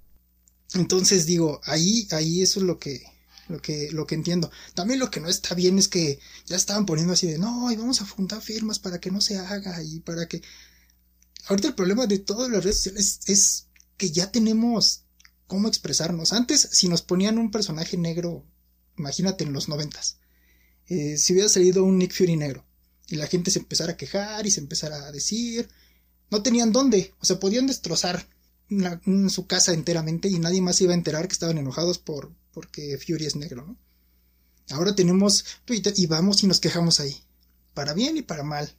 Entonces digo, ahí, ahí eso es lo que, lo que, lo que entiendo. También lo que no está bien es que ya estaban poniendo así de, no, y vamos a fundar firmas para que no se haga y para que... Ahorita el problema de todas las redes sociales es que ya tenemos cómo expresarnos. Antes, si nos ponían un personaje negro, imagínate en los noventas, eh, si hubiera salido un Nick Fury negro y la gente se empezara a quejar y se empezara a decir, no tenían dónde, o sea, podían destrozar su casa enteramente y nadie más iba a enterar que estaban enojados por porque Fury es negro, ¿no? Ahora tenemos Twitter y vamos y nos quejamos ahí, para bien y para mal.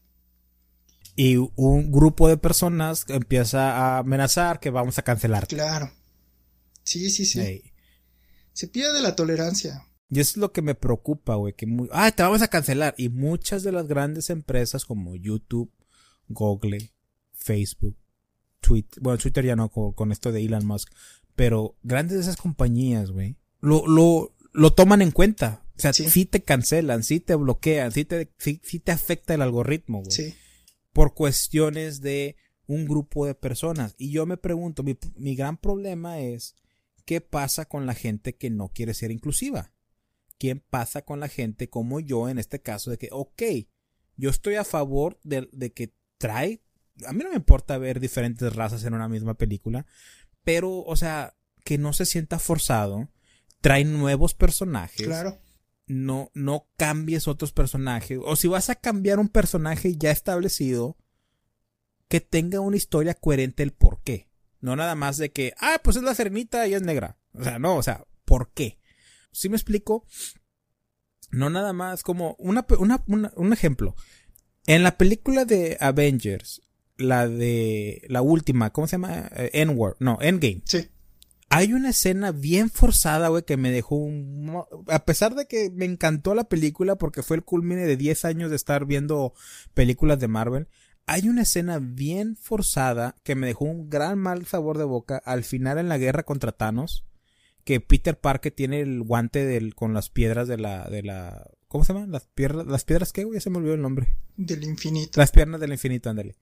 Y un grupo de personas empieza a amenazar que vamos a cancelar. Claro. Sí, sí, sí. Se pierde la tolerancia. Y eso es lo que me preocupa, güey, que ah, te vamos a cancelar y muchas de las grandes empresas como YouTube, Google, Facebook, Twitter, bueno, Twitter ya no con, esto de Elon Musk, Pero grandes de esas compañías, güey, lo, lo, lo toman en cuenta. O sea, sí. te cancelan, sí te bloquean, sí te, sí, te afecta el algoritmo, güey. Sí. Por cuestiones de un grupo de personas. Y yo me pregunto, mi, mi gran problema es, ¿qué pasa con la gente que no quiere ser inclusiva? ¿Quién pasa con la gente como yo en este caso de que, ok, yo estoy a favor de, de que trae, a mí no me importa ver diferentes razas en una misma película, pero, o sea, que no se sienta forzado, trae nuevos personajes. Claro. No, no cambies otros personajes. O si vas a cambiar un personaje ya establecido, que tenga una historia coherente el por qué. No nada más de que, ah, pues es la cernita y es negra. O sea, no, o sea, ¿por qué? Si me explico? No nada más como una, una, un ejemplo. En la película de Avengers, la de la última, ¿cómo se llama? Eh, Endward, no, Endgame. Sí. Hay una escena bien forzada, güey, que me dejó un... A pesar de que me encantó la película porque fue el culmine de 10 años de estar viendo películas de Marvel, hay una escena bien forzada que me dejó un gran mal sabor de boca al final en la guerra contra Thanos, que Peter Parker tiene el guante del, con las piedras de la, de la, ¿cómo se llaman? Las piedras, las piedras güey, ya se me olvidó el nombre. Del infinito. Las piernas del infinito, ándale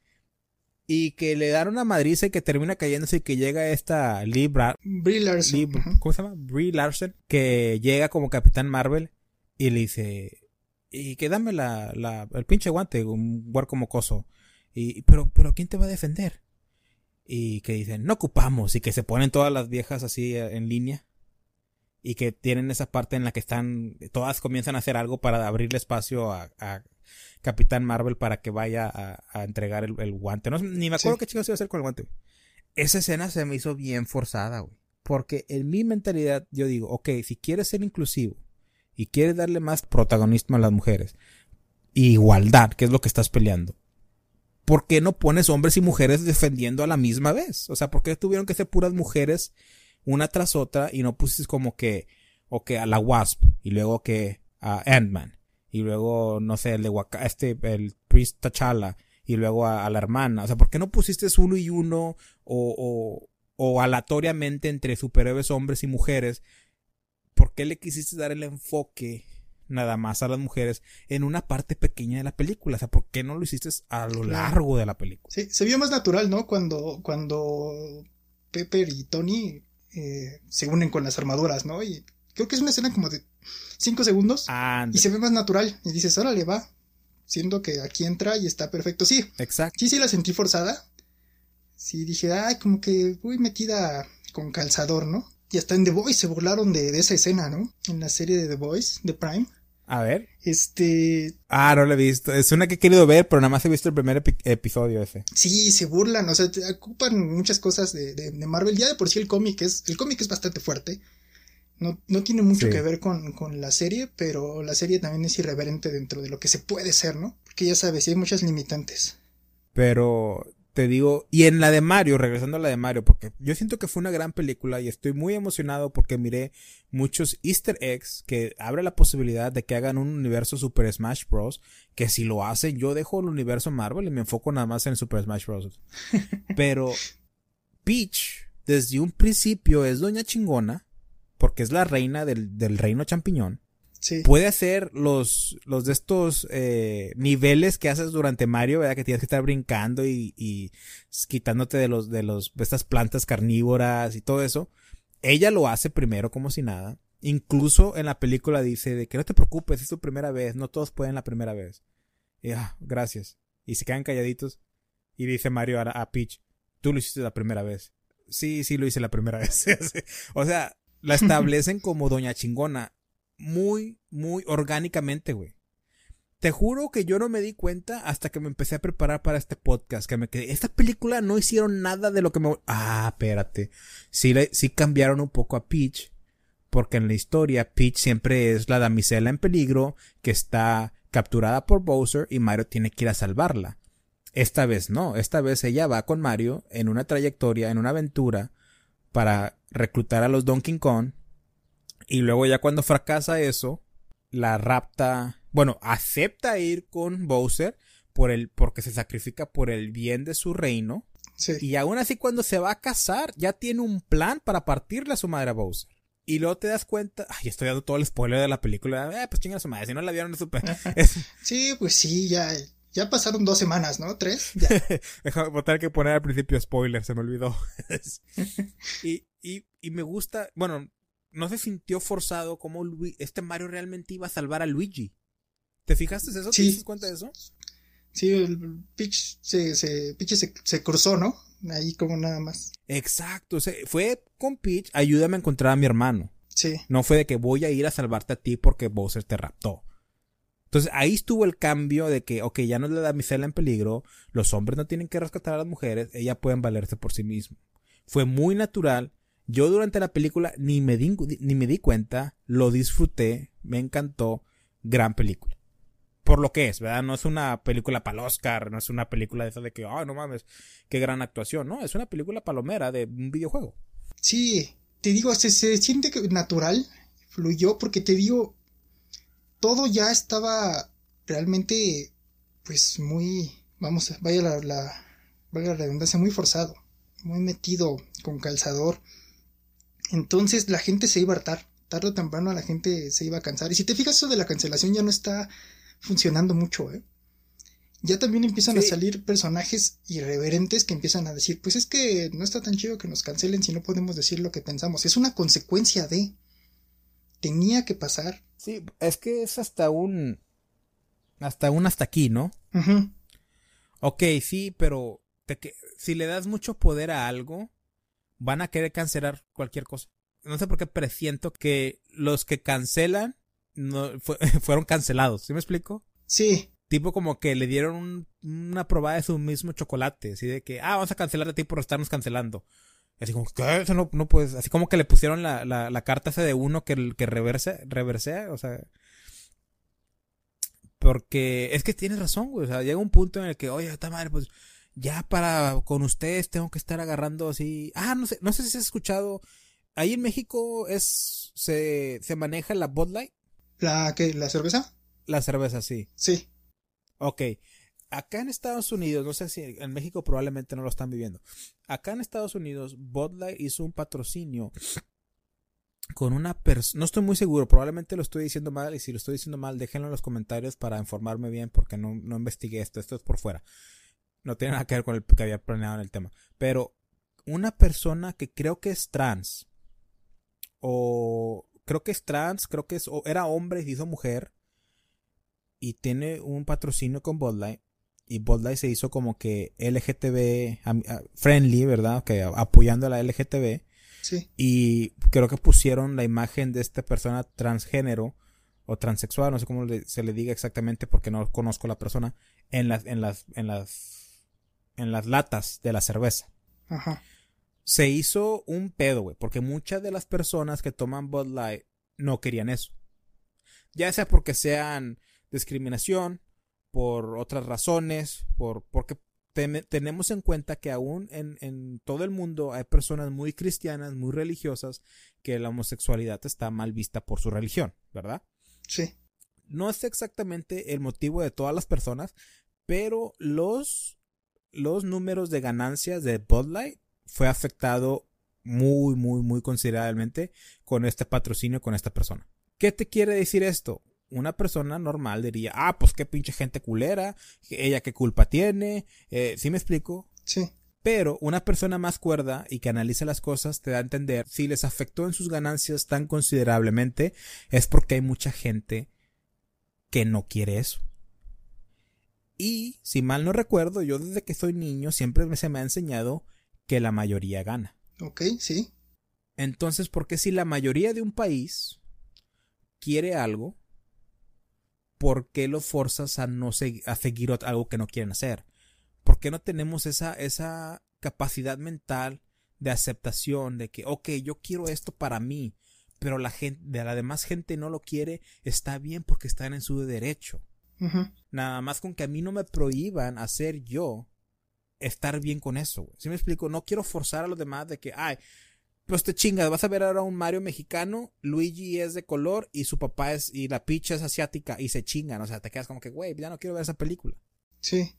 y que le dan una madriza y que termina cayéndose y que llega esta Lee Bra Brie Larson. Lee, ¿Cómo se llama? Brie Larson. Que llega como Capitán Marvel y le dice, y que dame la, la, el pinche guante, un huerco mocoso. Y, pero, pero ¿quién te va a defender? Y que dicen, no ocupamos. Y que se ponen todas las viejas así eh, en línea. Y que tienen esa parte en la que están, todas comienzan a hacer algo para abrirle espacio a, a Capitán Marvel para que vaya a, entregar el, guante. No, ni me acuerdo qué chicos iba a hacer con el guante. Esa escena se me hizo bien forzada, güey. Porque en mi mentalidad yo digo, ok, si quieres ser inclusivo y quieres darle más protagonismo a las mujeres, igualdad, que es lo que estás peleando, ¿por qué no pones hombres y mujeres defendiendo a la misma vez? O sea, ¿por qué tuvieron que ser puras mujeres una tras otra y no pusiste como que, o que a la Wasp y luego que a Ant-Man y luego, no sé, el de Waka, este, el Priest T'Challa, y luego a, la hermana. O sea, ¿por qué no pusiste uno y uno o, o, o aleatoriamente entre superhéroes hombres y mujeres? ¿Por qué le quisiste dar el enfoque nada más a las mujeres en una parte pequeña de la película? O sea, ¿por qué no lo hiciste a lo largo de la película? Sí, se vio más natural, ¿no? Cuando, cuando Pepper y Tony eh, se unen con las armaduras, ¿no? Y creo que es una escena como de cinco segundos y se ve más natural. Y dices, órale, va. Siendo que aquí entra y está perfecto. Sí. Exacto. Sí, sí la sentí forzada. Sí, dije, ay, como que voy metida con calzador, ¿no? Y hasta en The Voice se burlaron de, de esa escena, ¿no? En la serie de The Voice, de Prime. A ver. Este. Ah, no lo he visto. Es una que he querido ver, pero nada más he visto el primer episodio ese. Sí, se burlan, o sea, te ocupan muchas cosas de, de, de, Marvel. Ya de por sí el cómic es. El cómic es bastante fuerte. No, no tiene mucho que ver con, con, la serie, pero la serie también es irreverente dentro de lo que se puede ser, ¿no? Porque ya sabes, hay muchas limitantes. Pero te digo, y en la de Mario, regresando a la de Mario, porque yo siento que fue una gran película y estoy muy emocionado porque miré muchos easter eggs que abre la posibilidad de que hagan un universo Super Smash Bros. Que si lo hacen, yo dejo el universo Marvel y me enfoco nada más en Super Smash Bros. Pero Peach, desde un principio, es doña chingona porque es la reina del, del reino champiñón. Puede hacer los, los de estos eh, niveles que haces durante Mario, ¿verdad? Que tienes que estar brincando y, y quitándote de los, de los, de estas plantas carnívoras y todo eso. Ella lo hace primero como si nada. Incluso en la película dice de que no te preocupes, es tu primera vez, no todos pueden la primera vez. Y ah, gracias. Y se quedan calladitos. Y dice Mario a, a Peach, tú lo hiciste la primera vez. Sí, sí lo hice la primera vez. o sea, la establecen como doña chingona. Muy, muy orgánicamente, güey. Te juro que yo no me di cuenta hasta que me empecé a preparar para este podcast. Que me quedé. Esta película no hicieron nada de lo que me. Ah, espérate. Sí, sí cambiaron un poco a Peach. Porque en la historia, Peach siempre es la damisela en peligro que está capturada por Bowser y Mario tiene que ir a salvarla. Esta vez no. Esta vez ella va con Mario en una trayectoria, en una aventura para reclutar a los Donkey Kong. Y luego ya cuando fracasa eso, la rapta, bueno, acepta ir con Bowser por el, porque se sacrifica por el bien de su reino. Sí. Y aún así cuando se va a casar, ya tiene un plan para partirle a su madre a Bowser. Y luego te das cuenta, ay, estoy dando todo el spoiler de la película, eh, pues chinga su madre, si no la vieron, no supe. sí, pues sí, ya, ya pasaron dos semanas, ¿no? ¿Tres? Ya. Voy a tener que poner al principio spoiler, se me olvidó. y, y, y me gusta, bueno, no se sintió forzado como este Mario realmente iba a salvar a Luigi. ¿Te fijaste eso? ¿Te das cuenta de eso? Sí, el Peach se, se, se, se, cruzó, ¿no? Ahí como nada más. Exacto, o sea, fue con Peach, ayúdame a encontrar a mi hermano. Sí. No fue de que voy a ir a salvarte a ti porque Bowser te raptó. Entonces ahí estuvo el cambio de que, ok, ya no es la damisela en peligro, los hombres no tienen que rescatar a las mujeres, ellas pueden valerse por sí mismos. Fue muy natural. Yo durante la película ni me di, ni me di cuenta, lo disfruté, me encantó, gran película por lo que es, ¿verdad? No es una película para el Oscar, no es una película de esa de que, ay, no mames, qué gran actuación, ¿no? Es una película palomera de un videojuego. Sí, te digo, se, se siente natural, fluyó, porque te digo, todo ya estaba realmente, pues muy, vamos, vaya la, la, vaya la redundancia, muy forzado, muy metido con calzador. Entonces la gente se iba a hartar, tarde o temprano la gente se iba a cansar. Y si te fijas, eso de la cancelación ya no está funcionando mucho, ¿eh? Ya también empiezan a salir personajes irreverentes que empiezan a decir, pues es que no está tan chido que nos cancelen si no podemos decir lo que pensamos. Es una consecuencia de... Tenía que pasar. Sí, es que es hasta un... Hasta un hasta aquí, ¿no? Ok, sí, pero si le das mucho poder a algo, van a querer cancelar cualquier cosa. No sé por qué presiento que los que cancelan no, fueron cancelados. ¿Sí me explico? Sí. Tipo como que le dieron una probada de su mismo chocolate. Así de que, ah, vamos a cancelar a ti por estarnos cancelando. Así como, ¿qué? Eso no, no puedes. Así como que le pusieron la, la, la carta de uno que, que reverse, reversea. O sea. Porque es que tienes razón, güey. O sea, llega un punto en el que, oye, está madre, pues ya para con ustedes tengo que estar agarrando así. Ah, no sé, no sé si has escuchado. Ahí en México es se, se maneja la Bud Light. ¿La qué? ¿La cerveza? La cerveza, sí. Sí. Ok. Acá en Estados Unidos, no sé si en México probablemente no lo están viviendo. Acá en Estados Unidos, Bud Light hizo un patrocinio con una persona, no estoy muy seguro, probablemente lo estoy diciendo mal y si lo estoy diciendo mal, déjenlo en los comentarios para informarme bien porque no, no investigué esto, esto es por fuera. No tiene nada que ver con el que había planeado en el tema. Pero una persona que creo que es trans o creo que es trans, creo que es, era hombre y se hizo mujer. Y tiene un patrocinio con Bud Light. Y Bud Light se hizo como que LGTB friendly, ¿verdad? Que apoyando a la LGTB. Sí. Y creo que pusieron la imagen de esta persona transgénero o transexual, no sé cómo se le diga exactamente porque no conozco la persona, en las, en las, en las, en las latas de la cerveza. Ajá se hizo un pedo, güey, porque muchas de las personas que toman Bud Light no querían eso. Ya sea porque sean discriminación, por otras razones, por porque tenemos en cuenta que aún en, en, todo el mundo hay personas muy cristianas, muy religiosas, que la homosexualidad está mal vista por su religión, ¿verdad? Sí. No es exactamente el motivo de todas las personas, pero los, los números de ganancias de Bud Light fue afectado muy, muy, muy considerablemente con este patrocinio con esta persona. ¿Qué te quiere decir esto? Una persona normal diría, ah, pues qué pinche gente culera, ella qué culpa tiene, eh, ¿sí me explico? Sí. Pero una persona más cuerda y que analiza las cosas te da a entender si les afectó en sus ganancias tan considerablemente es porque hay mucha gente que no quiere eso. Y si mal no recuerdo, yo desde que soy niño siempre se me ha enseñado que la mayoría gana. Ok, sí. Entonces, ¿por qué si la mayoría de un país quiere algo, por qué lo forzas a no a seguir algo que no quieren hacer? ¿Por qué no tenemos esa, esa capacidad mental de aceptación de que, ok, yo quiero esto para mí, pero la gente, de la demás gente no lo quiere, está bien porque están en su derecho. Nada más con que a mí no me prohíban hacer yo estar bien con eso, Si me explico? No quiero forzar a los demás de que, ay, pues te chingas, vas a ver ahora un Mario mexicano, Luigi es de color y su papá es, y la picha es asiática y se chingan, o sea, te quedas como que, güey, ya no quiero ver esa película. Sí.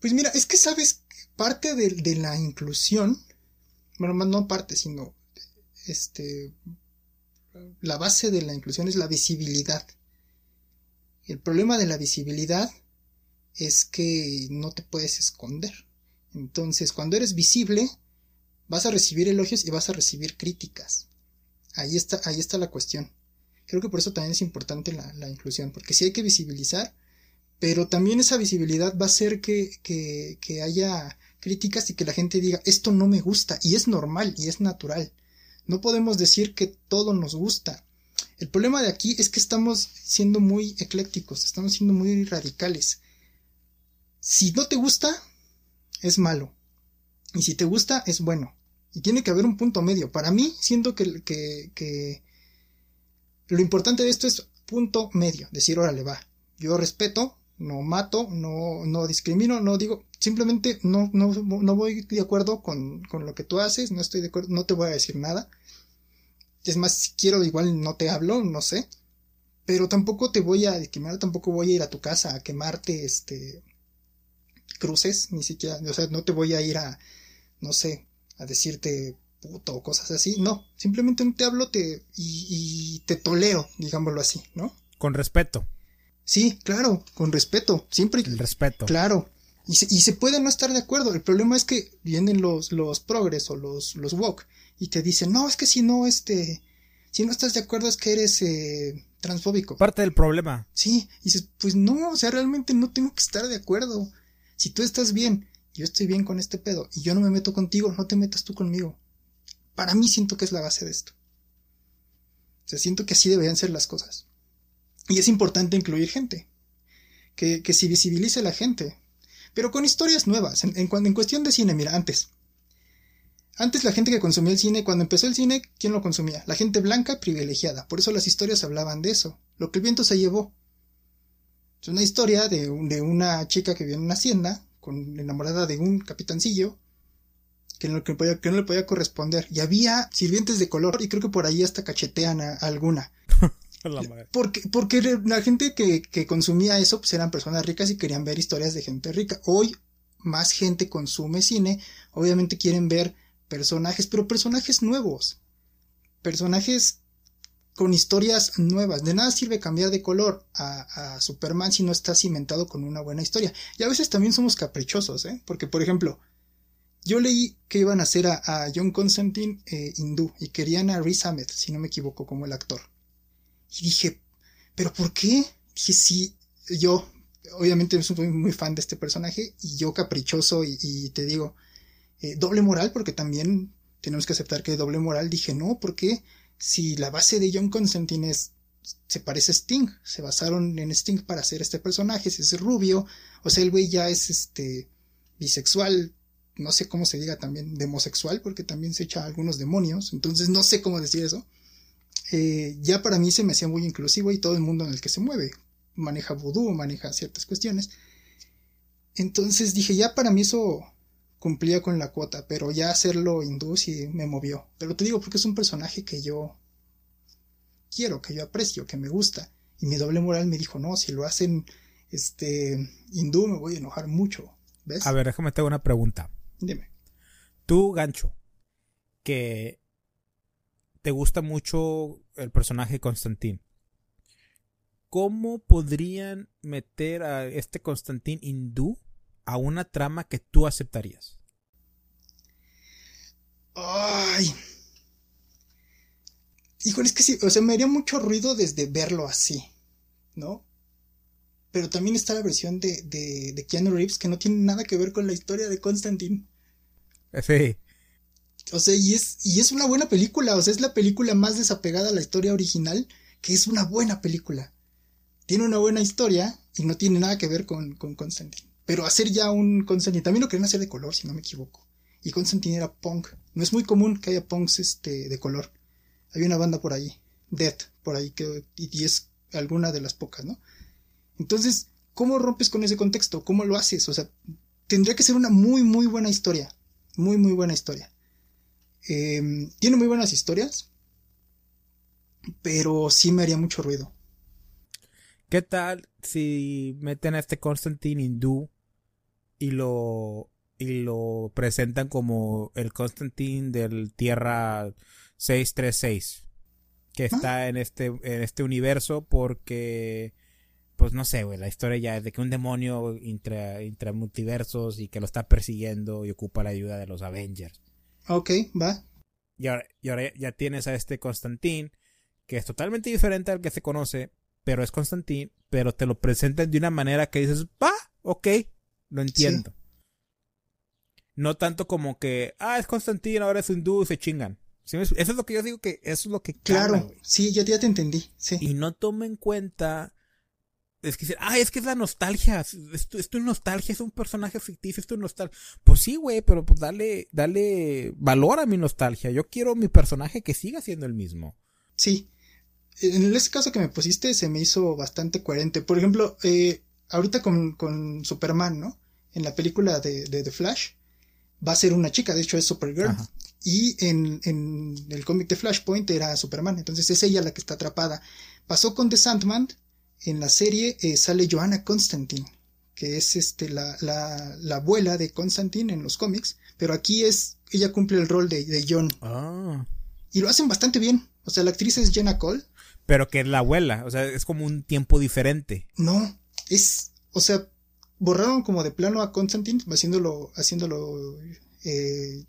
Pues mira, es que sabes, parte de, de la inclusión, bueno, más no parte, sino este, la base de la inclusión es la visibilidad. El problema de la visibilidad es que no te puedes esconder. Entonces, cuando eres visible, vas a recibir elogios y vas a recibir críticas. Ahí está, ahí está la cuestión. Creo que por eso también es importante la, inclusión, porque sí hay que visibilizar, pero también esa visibilidad va a hacer que, que, que haya críticas y que la gente diga, esto no me gusta, y es normal y es natural. No podemos decir que todo nos gusta. El problema de aquí es que estamos siendo muy eclécticos, estamos siendo muy radicales. Si no te gusta, es malo. Y si te gusta, es bueno. Y tiene que haber un punto medio. Para mí, siento que, lo importante de esto es punto medio. Decir, órale, va. Yo respeto, no mato, no, no discrimino, no digo, simplemente no, no, no voy de acuerdo con, con, lo que tú haces, no estoy de acuerdo, no te voy a decir nada. Es más, si quiero, igual no te hablo, no sé. Pero tampoco te voy a discriminar, tampoco voy a ir a tu casa a quemarte, este, cruces, ni siquiera, o sea, no te voy a ir a, no sé, a decirte puto o cosas así, no, simplemente no te hablo te, y, y te tolero, digámoslo así, ¿no? Con respeto. Sí, claro, con respeto, siempre. El respeto. Claro. Y se, y se puede no estar de acuerdo. El problema es que vienen los, los progres o los, los woke y te dicen, no, es que si no, este, si no estás de acuerdo es que eres eh, transfóbico. Parte del problema. Sí, y dices, pues no, o sea, realmente no tengo que estar de acuerdo. Si tú estás bien, yo estoy bien con este pedo, y yo no me meto contigo, no te metas tú conmigo. Para mí siento que es la base de esto. O sea, siento que así deberían ser las cosas. Y es importante incluir gente. Que, que se visibilice la gente. Pero con historias nuevas. En, en, cuestión de cine, mira, antes. Antes la gente que consumía el cine, cuando empezó el cine, ¿quién lo consumía? La gente blanca privilegiada. Por eso las historias hablaban de eso. Lo que el viento se llevó. Es una historia de, de una chica que vive en una hacienda, con enamorada de un capitancillo, que no, que, que no le podía corresponder. Y había sirvientes de color, y creo que por ahí hasta cachetean a alguna. Porque, porque la gente que, que consumía eso pues eran personas ricas y querían ver historias de gente rica. Hoy más gente consume cine, obviamente quieren ver personajes, pero personajes nuevos. Personajes con historias nuevas. De nada sirve cambiar de color a, a, Superman si no está cimentado con una buena historia. Y a veces también somos caprichosos, ¿eh? Porque, por ejemplo, yo leí que iban a hacer a, John Constantine eh, hindú y querían a Riz Ahmed, si no me equivoco, como el actor. Y dije, ¿pero por qué? Dije, sí, yo, obviamente soy muy fan de este personaje y yo caprichoso y, te digo, eh, doble moral, porque también tenemos que aceptar que doble moral. Dije, no, ¿por qué? Si la base de John Constantine es, se parece a Sting, se basaron en Sting para hacer este personaje, es rubio, o sea, el güey ya es este bisexual, no sé cómo se diga también, demosexual, porque también se echa algunos demonios, entonces no sé cómo decir eso. Eh, ya para mí se me hacía muy inclusivo y todo el mundo en el que se mueve. Maneja vudú, maneja ciertas cuestiones. Entonces dije, ya para mí eso cumplía con la cuota, pero ya hacerlo hindú sí me movió. Pero te digo porque es un personaje que yo quiero, que yo aprecio, que me gusta. Y mi doble moral me dijo, no, si lo hacen este hindú me voy a enojar mucho. ¿Ves? A ver, déjame te hago una pregunta. Dime. Tú, gancho, que te gusta mucho el personaje Constantín. ¿Cómo podrían meter a este Constantín hindú a una trama que tú aceptarías? Ay. Híjole, es que sí, o sea, me haría mucho ruido desde verlo así, ¿no? Pero también está la versión de, de, de Keanu Reeves que no tiene nada que ver con la historia de Constantine. Sí. O sea, y es, y es una buena película, o sea, es la película más desapegada a la historia original, que es una buena película. Tiene una buena historia y no tiene nada que ver con, con Constantine. Pero hacer ya un Constantine, también lo querían hacer de color, si no me equivoco. Y Constantine era punk. No es muy común que haya punks este, de color. Hay una banda por ahí, Death, por ahí, que, y es alguna de las pocas, ¿no? Entonces, ¿cómo rompes con ese contexto? ¿Cómo lo haces? O sea, tendría que ser una muy, muy buena historia. Muy, muy buena historia. Em, tiene muy buenas historias, pero sí me haría mucho ruido. ¿Qué tal si meten a este Constantine hindú y lo y lo presentan como el Constantine del Tierra 636 que está en este en este universo porque pues no sé, güey, la historia ya es de que un demonio intra, multiversos y que lo está persiguiendo y ocupa la ayuda de los Avengers. Ok, va. Y ahora, y ahora ya tienes a este Constantine, que es totalmente diferente al que se conoce, pero es Constantine, pero te lo presentan de una manera que dices, va, ok, lo entiendo. No tanto como que, ah, es Constantine, ahora es hindú se chingan. Eso es lo que yo digo que eso es lo que... Claro, sí, ya, ya te entendí, sí. Y no toma en cuenta es que ah, es que es la nostalgia, esto, esto es nostalgia, es un personaje ficticio, esto es nostalgia. Pues sí, güey, pero pues dale, dale valor a mi nostalgia. Yo quiero mi personaje que siga siendo el mismo. Sí. En este caso que me pusiste se me hizo bastante coherente. Por ejemplo, eh, ahorita con, con, Superman, ¿no? En la película de, de, The Flash va a ser una chica, de hecho es Supergirl. Y en, en el cómic de Flashpoint era Superman, entonces es ella la que está atrapada. Pasó con The Sandman, en la serie eh, sale Joanna Constantine, que es este, la, la, abuela de Constantine en los cómics, pero aquí es, ella cumple el rol de, de John. Ah. Y lo hacen bastante bien. O sea, la actriz es Jenna Cole. Pero que es la abuela, o sea, es como un tiempo diferente. No, es, o sea, borraron como de plano a Constantine, haciéndolo, haciéndolo eh,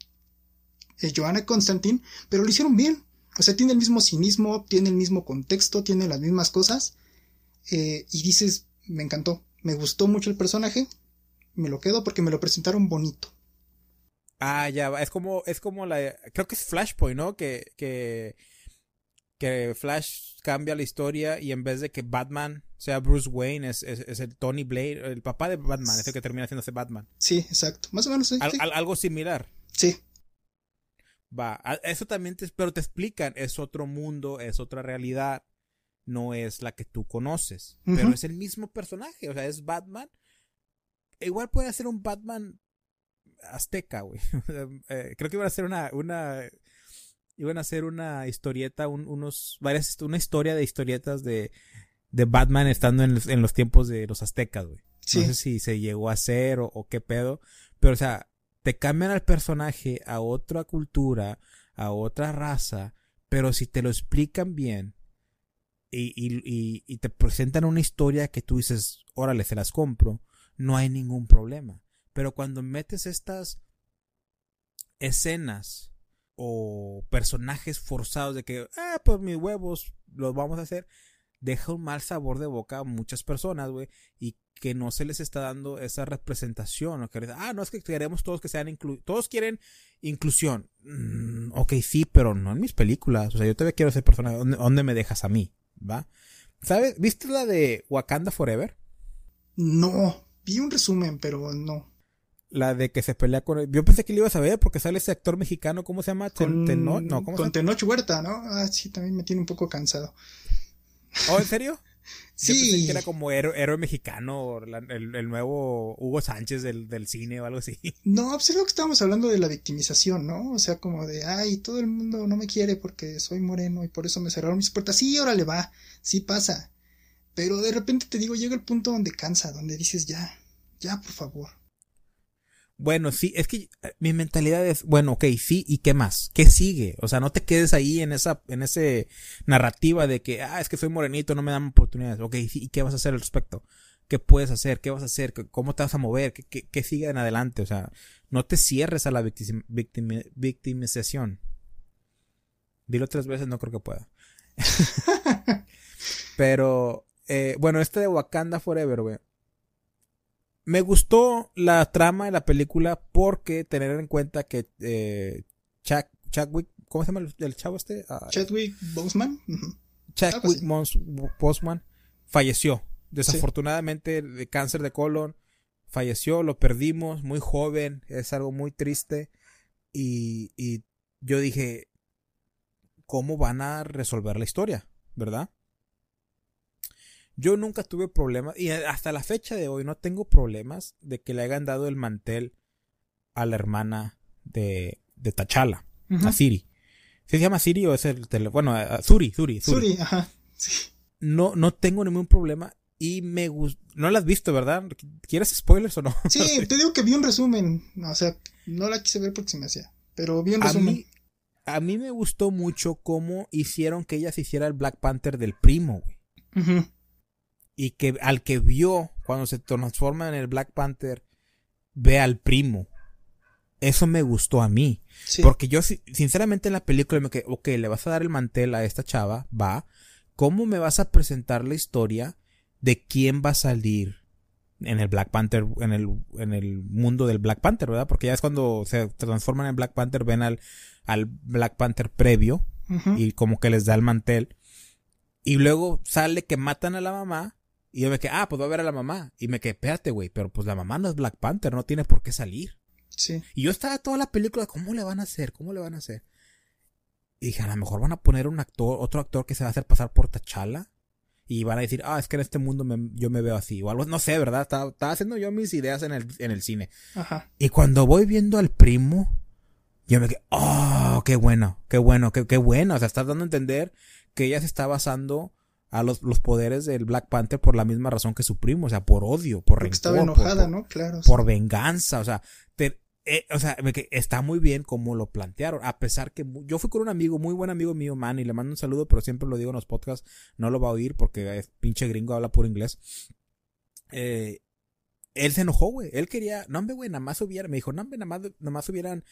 eh, Joanna Constantine, pero lo hicieron bien. O sea, tiene el mismo cinismo, tiene el mismo contexto, tiene las mismas cosas. Eh, y dices, me encantó, me gustó mucho el personaje, me lo quedo porque me lo presentaron bonito. Ah, ya, es como, es como la, creo que es Flashpoint, ¿no? Que, que, que Flash cambia la historia y en vez de que Batman sea Bruce Wayne, es, es, el Tony Blade, el papá de Batman, es el que termina haciéndose Batman. Sí, exacto, más o menos. Sí, algo similar. Sí. Va, eso también te, pero te explican, es otro mundo, es otra realidad no es la que tú conoces, pero es el mismo personaje, o sea, es Batman. Igual puede ser un Batman azteca, güey. Eh, creo que iban a hacer una, una, iban a hacer una historieta, unos, varias, una historia de historietas de, de Batman estando en, los tiempos de los aztecas, güey. No sé si se llegó a hacer o, o qué pedo, pero o sea, te cambian al personaje a otra cultura, a otra raza, pero si te lo explican bien, y, te presentan una historia que tú dices, órale, se las compro, no hay ningún problema. Pero cuando metes estas escenas o personajes forzados de que, ah, pues mis huevos los vamos a hacer, deja un mal sabor de boca a muchas personas, güey, y que no se les está dando esa representación, o que ah, no es que queremos todos que sean inclu todos quieren inclusión. Mm, ok, sí, pero no en mis películas, o sea, yo todavía quiero ser persona, ¿dónde me dejas a mí? ¿Va? ¿Sabes? ¿Viste la de Wakanda Forever? No, vi un resumen, pero no. La de que se pelea con... Yo pensé que le ibas a ver porque sale ese actor mexicano, ¿cómo se llama? Con, no, con Tenoch Huerta, ¿no? Ah, sí, también me tiene un poco cansado. ¿Oh, en serio? Sí. Yo pensé que era como héroe, mexicano, el, nuevo Hugo Sánchez del, del, cine o algo así. No, pues es lo que estábamos hablando de la victimización, ¿no? O sea, como de, ay, todo el mundo no me quiere porque soy moreno y por eso me cerraron mis puertas. Sí, órale va, sí pasa. Pero de repente te digo, llega el punto donde cansa, donde dices, ya, ya, por favor. Bueno, sí, es que eh, mi mentalidad es, bueno, ok, sí, ¿y qué más? ¿Qué sigue? O sea, no te quedes ahí en esa, en ese narrativa de que, ah, es que soy morenito, no me dan oportunidades. Ok, sí, ¿y qué vas a hacer al respecto? ¿Qué puedes hacer? ¿Qué vas a hacer? ¿Cómo te vas a mover? ¿Qué, qué, sigue en adelante? O sea, no te cierres a la victimización. Dilo tres veces, no creo que pueda. Pero, eh, bueno, este de Wakanda Forever, güey me gustó la trama de la película porque tener en cuenta que eh, Chadwick, ¿cómo se llama el, chavo este? Ah, Chadwick Boseman. Chadwick Boseman falleció. Desafortunadamente de cáncer de colon. Falleció, lo perdimos, muy joven, es algo muy triste. Y, y yo dije, ¿cómo van a resolver la historia? ¿Verdad? Yo nunca tuve problemas, y hasta la fecha de hoy no tengo problemas de que le hayan dado el mantel a la hermana de, de Tachala, a Siri. ¿Se llama Siri o es el teléfono? Bueno, a Suri, Suri, Suri. ajá. Sí. No, no tengo ningún problema Y me gustó. No la has visto, ¿verdad? ¿Quieres spoilers o no? Sí, te digo que vi un resumen. O sea, no la quise ver porque se me hacía. Pero vi un resumen. A mí, a mí me gustó mucho cómo hicieron que ella se hiciera el Black Panther del primo, güey. Y que al que vio cuando se transforma en el Black Panther, ve al primo. Eso me gustó a mí. Porque yo, sinceramente, en la película me quedé, ok, le vas a dar el mantel a esta chava, va. ¿Cómo me vas a presentar la historia de quién va a salir en el Black Panther, en el, en el mundo del Black Panther, ¿verdad? Porque ya es cuando se transforman en Black Panther, ven al, al Black Panther previo y como que les da el mantel. Y luego sale que matan a la mamá. Y yo me quedé, ah, pues voy a ver a la mamá. Y me quedé, espérate, güey, pero pues la mamá no es Black Panther, no tiene por qué salir. Sí. Y yo estaba toda la película, ¿cómo le van a hacer? ¿Cómo le van a hacer? Y dije, a lo mejor van a poner un actor, otro actor que se va a hacer pasar por Tachala y van a decir, ah, es que en este mundo yo me veo así, o algo, no sé, ¿verdad? Estaba, haciendo yo mis ideas en el, en el cine. Ajá. Y cuando voy viendo al primo, yo me quedo, oh, qué bueno, qué bueno, qué, qué bueno. O sea, estás dando a entender que ella se está basando a los, los poderes del Black Panther por la misma razón que su primo, o sea, por odio, por Porque estaba enojada, ¿no? Claro. Por venganza, o sea, te, eh, o sea, está muy bien como lo plantearon, a pesar que yo fui con un amigo, muy buen amigo mío, man, y le mando un saludo, pero siempre lo digo en los podcasts, no lo va a oír porque es pinche gringo, habla puro inglés. Eh, él se enojó, güey, él quería, no, hombre, güey, nada más hubiera, me dijo, no, hombre, nada más, nada más hubieran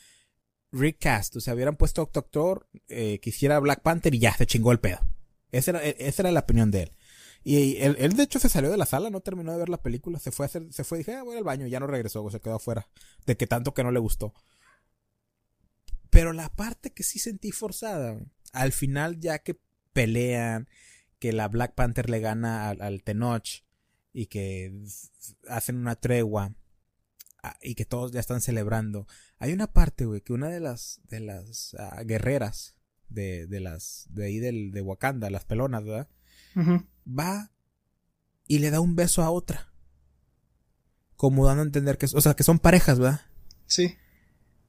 recast, o sea, hubieran puesto Doctor, eh, que hiciera Black Panther y ya, se chingó el pedo. Esa era, e, esa era la opinión de él. Y él, de hecho se salió de la sala, no terminó de ver la película, se fue a hacer, se fue, dije, ah, voy al baño, ya no regresó, se quedó afuera, de que tanto que no le gustó. Pero la parte que sí sentí forzada, al final ya que pelean, que la Black Panther le gana al, Tenoch y que hacen una tregua y que todos ya están celebrando. Hay una parte, güey, que una de las de las ah, guerreras de, de las de ahí del, de Wakanda, las pelonas, ¿verdad? va y le da un beso a otra. Como dando a entender que, o sea, que son parejas, ¿verdad? Sí.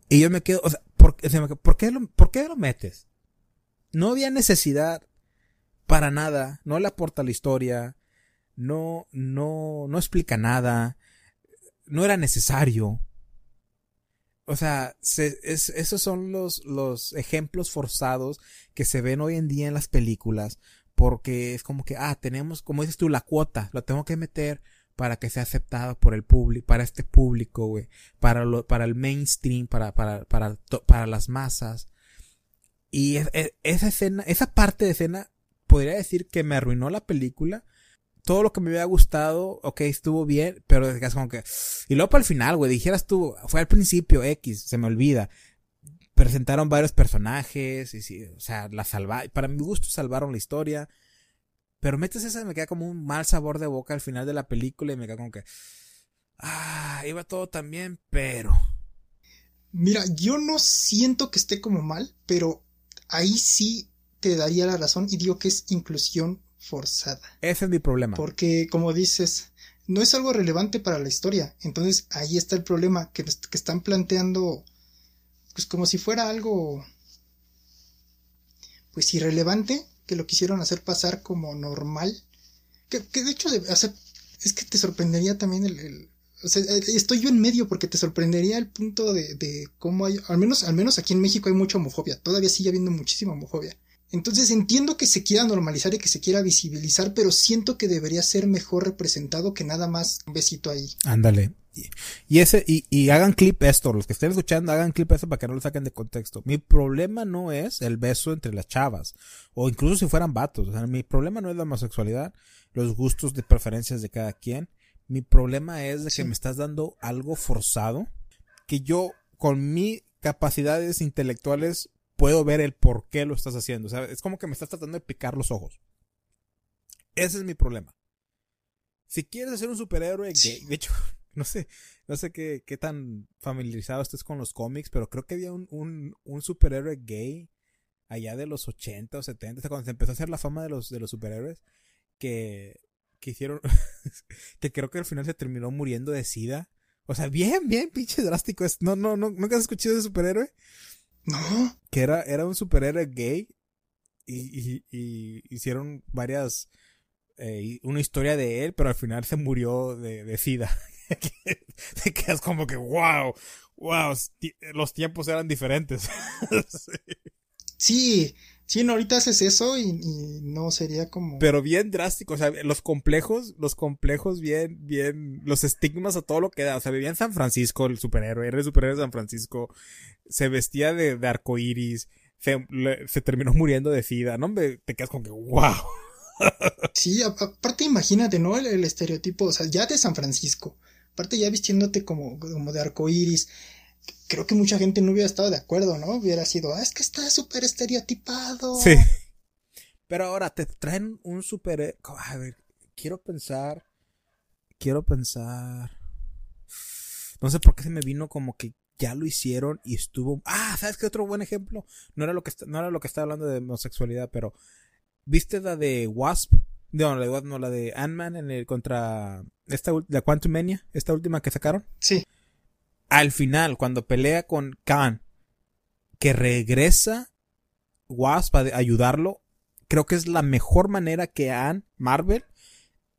Y yo me quedo, o sea, ¿por, ¿por, qué, lo, ¿por qué lo metes? No había necesidad para nada, no le aporta la historia, no, no, no explica nada, no era necesario. O sea, esos son los, los ejemplos forzados que se ven hoy en día en las películas porque es como que, ah, tenemos, como dices tú, la cuota, lo tengo que meter para que sea aceptado por el público, para este público, güey, para lo, para el mainstream, para, para, para, para las masas. Y esa escena, esa parte de escena, podría decir que me arruinó la película. Todo lo que me había gustado, ok, estuvo bien, pero es como que, y luego para el final, güey, dijeras tú, fue al principio X, se me olvida presentaron varios personajes y o sea, la salva, para mi gusto salvaron la historia. Pero metes esa me queda como un mal sabor de boca al final de la película y me queda como que ah, iba todo tan bien, pero Mira, yo no siento que esté como mal, pero ahí sí te daría la razón y digo que es inclusión forzada. Ese es mi problema. Porque, como dices, no es algo relevante para la historia. Entonces, ahí está el problema, que, que están planteando pues como si fuera algo pues irrelevante que lo quisieron hacer pasar como normal que, de hecho es que te sorprendería también el, o sea, eh, estoy yo en medio porque te sorprendería el punto de, de cómo hay al menos al menos aquí en México hay mucha homofobia todavía sigue habiendo muchísima homofobia entonces entiendo que se quiera normalizar y que se quiera visibilizar, pero siento que debería ser mejor representado que nada más un besito ahí. Ándale. Y ese, y, y, hagan clip esto, los que estén escuchando, hagan clip esto para que no lo saquen de contexto. Mi problema no es el beso entre las chavas, o incluso si fueran vatos. O sea, mi problema no es la homosexualidad, los gustos de preferencias de cada quien. Mi problema es de que me estás dando algo forzado, que yo, con mis capacidades intelectuales, puedo ver el por qué lo estás haciendo. O sea, es como que me estás tratando de picar los ojos. Ese es mi problema. Si quieres ser un superhéroe gay, de hecho, no sé, no sé qué, qué tan familiarizado estés con los cómics, pero creo que había un, un, un superhéroe gay allá de los 80 o 70, o sea, cuando se empezó a hacer la fama de los, de los superhéroes, que, que hicieron, que creo que al final se terminó muriendo de sida. O sea, bien, bien, pinche drástico. No, no, no, ¿nunca has escuchado de superhéroe? No. Que era, era un superhéroe gay y, y, y hicieron varias eh, una historia de él, pero al final se murió de, de sida. Te quedas como que, wow, wow, los tiempos eran diferentes. sí. Sí, no, ahorita haces eso y, no sería como. Pero bien drástico, o sea, los complejos, los complejos bien, bien, los estigmas a todo lo que da. O sea, vivía en San Francisco, el superhéroe, era el superhéroe de San Francisco, se vestía de, de arcoíris, se, se terminó muriendo de sida, ¿no? te quedas como que, wow. Sí, aparte imagínate, ¿no? El, el, estereotipo, o sea, ya de San Francisco, aparte ya vistiéndote como, como de arcoíris, creo que mucha gente no hubiera estado de acuerdo, ¿no? Hubiera sido, ah, es que está súper estereotipado. Sí. Pero ahora te traen un súper... A ver, quiero pensar... Quiero pensar... No sé por qué se me vino como que ya lo hicieron y estuvo... Ah, ¿sabes qué otro buen ejemplo? No era lo que, no era lo que estaba hablando de homosexualidad, pero... ¿Viste la de Wasp? No, la de no, la de Ant-Man en el contra esta la Quantum Mania, esta última que sacaron. Sí al final, cuando pelea con Khan, que regresa Wasp a ayudarlo, creo que es la mejor manera que han, Marvel,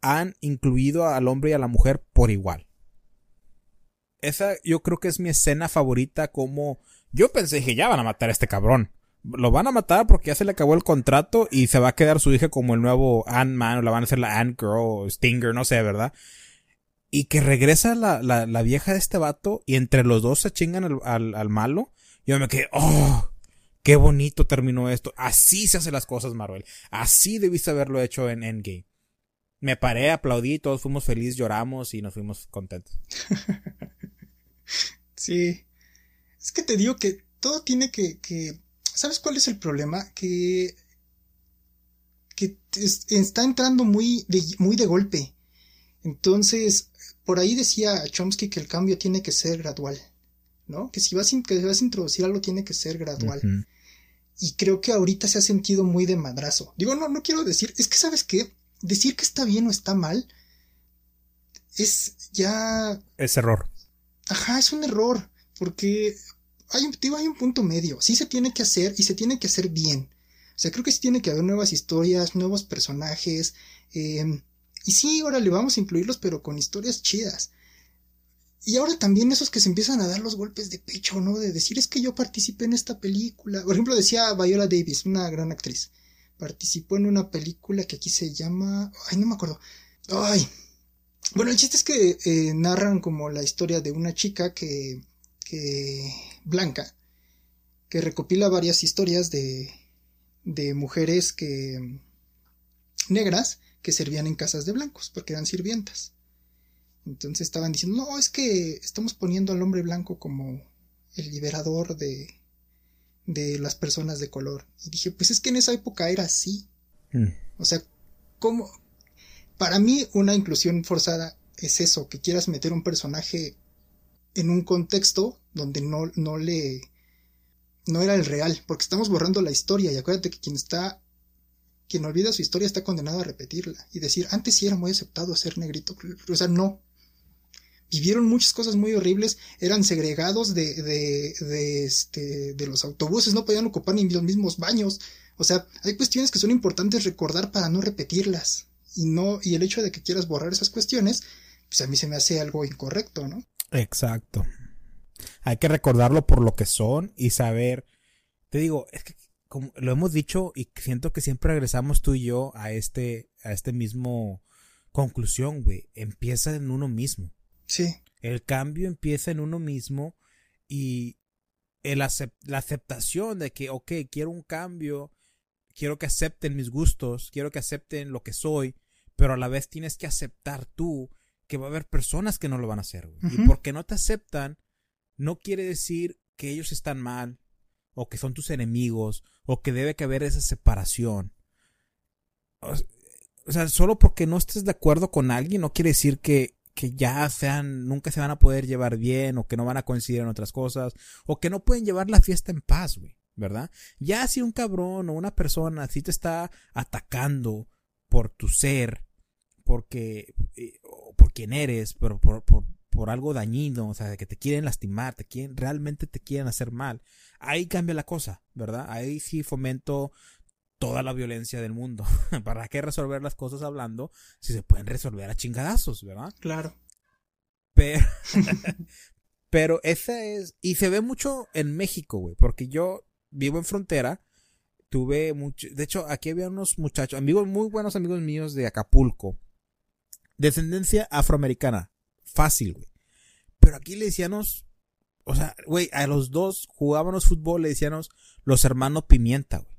han incluido al hombre y a la mujer por igual. Esa yo creo que es mi escena favorita como yo pensé que ya van a matar a este cabrón. Lo van a matar porque ya se le acabó el contrato y se va a quedar su hija como el nuevo Ant-Man o la van a hacer la Ant-Girl o Stinger, no sé, ¿verdad? Y que regresa la, la, la, vieja de este vato y entre los dos se chingan al, al, al malo. Yo me quedé, oh, qué bonito terminó esto. Así se hacen las cosas, Marvel. Así debiste haberlo hecho en Endgame. Me paré, aplaudí, todos fuimos felices, lloramos y nos fuimos contentos. sí. Es que te digo que todo tiene que, que... ¿Sabes cuál es el problema? Que... Que está entrando muy de, muy de golpe. Entonces, por ahí decía Chomsky que el cambio tiene que ser gradual, ¿no? Que si vas, que vas a introducir algo tiene que ser gradual. Y creo que ahorita se ha sentido muy de madrazo. Digo, no, no quiero decir, es que sabes qué, decir que está bien o está mal es ya... Es error. Ajá, es un error, porque hay, digo, hay un punto medio. Sí se tiene que hacer y se tiene que hacer bien. O sea, creo que sí tiene que haber nuevas historias, nuevos personajes. Eh, y sí, ahora le vamos a incluirlos, pero con historias chidas. Y ahora también esos que se empiezan a dar los golpes de pecho, ¿no? De decir, es que yo participé en esta película. Por ejemplo, decía Viola Davis, una gran actriz. Participó en una película que aquí se llama... Ay, no me acuerdo. Ay. Bueno, el chiste es que eh, narran como la historia de una chica que... que... blanca. Que recopila varias historias de... de mujeres que... negras que servían en casas de blancos, porque eran sirvientas. Entonces estaban diciendo, no, es que estamos poniendo al hombre blanco como el liberador de, de las personas de color. Y dije, pues es que en esa época era así. Mm. O sea, como... Para mí una inclusión forzada es eso, que quieras meter un personaje en un contexto donde no, no le... no era el real, porque estamos borrando la historia y acuérdate que quien está quien olvida su historia está condenado a repetirla y decir, antes sí era muy aceptado ser negrito. O sea, no. Vivieron muchas cosas muy horribles, eran segregados de, de, de, este, de los autobuses, no podían ocupar ni los mismos baños. O sea, hay cuestiones que son importantes recordar para no repetirlas. Y no, y el hecho de que quieras borrar esas cuestiones, pues a mí se me hace algo incorrecto, ¿no? Exacto. Hay que recordarlo por lo que son y saber. Te digo, es que como lo hemos dicho y siento que siempre regresamos tú y yo a este, a este mismo conclusión, güey. Empieza en uno mismo. Sí. El cambio empieza en uno mismo y el la aceptación de que, ok, quiero un cambio, quiero que acepten mis gustos, quiero que acepten lo que soy, pero a la vez tienes que aceptar tú que va a haber personas que no lo van a hacer. Güey. Y porque no te aceptan, no quiere decir que ellos están mal, o que son tus enemigos, o que debe que haber esa separación. O sea, solo porque no estés de acuerdo con alguien no quiere decir que, que ya sean, nunca se van a poder llevar bien, o que no van a coincidir en otras cosas, o que no pueden llevar la fiesta en paz, güey, ¿verdad? Ya si un cabrón o una persona si te está atacando por tu ser, porque, eh, por quien eres, pero por, por, por algo dañino, o sea, que te quieren lastimar, te quieren, realmente te quieren hacer mal, ahí cambia la cosa, ¿verdad? Ahí sí fomento toda la violencia del mundo. ¿Para qué resolver las cosas hablando si se pueden resolver a chingadazos, verdad? Claro. Pero, pero esa es, y se ve mucho en México, güey, porque yo vivo en frontera, tuve mucho, de hecho, aquí había unos muchachos, amigos, muy buenos amigos míos de Acapulco, descendencia afroamericana, fácil, güey. Pero aquí le decíamos, o sea, güey, a los dos jugábamos fútbol, le decíamos los hermanos Pimienta, güey.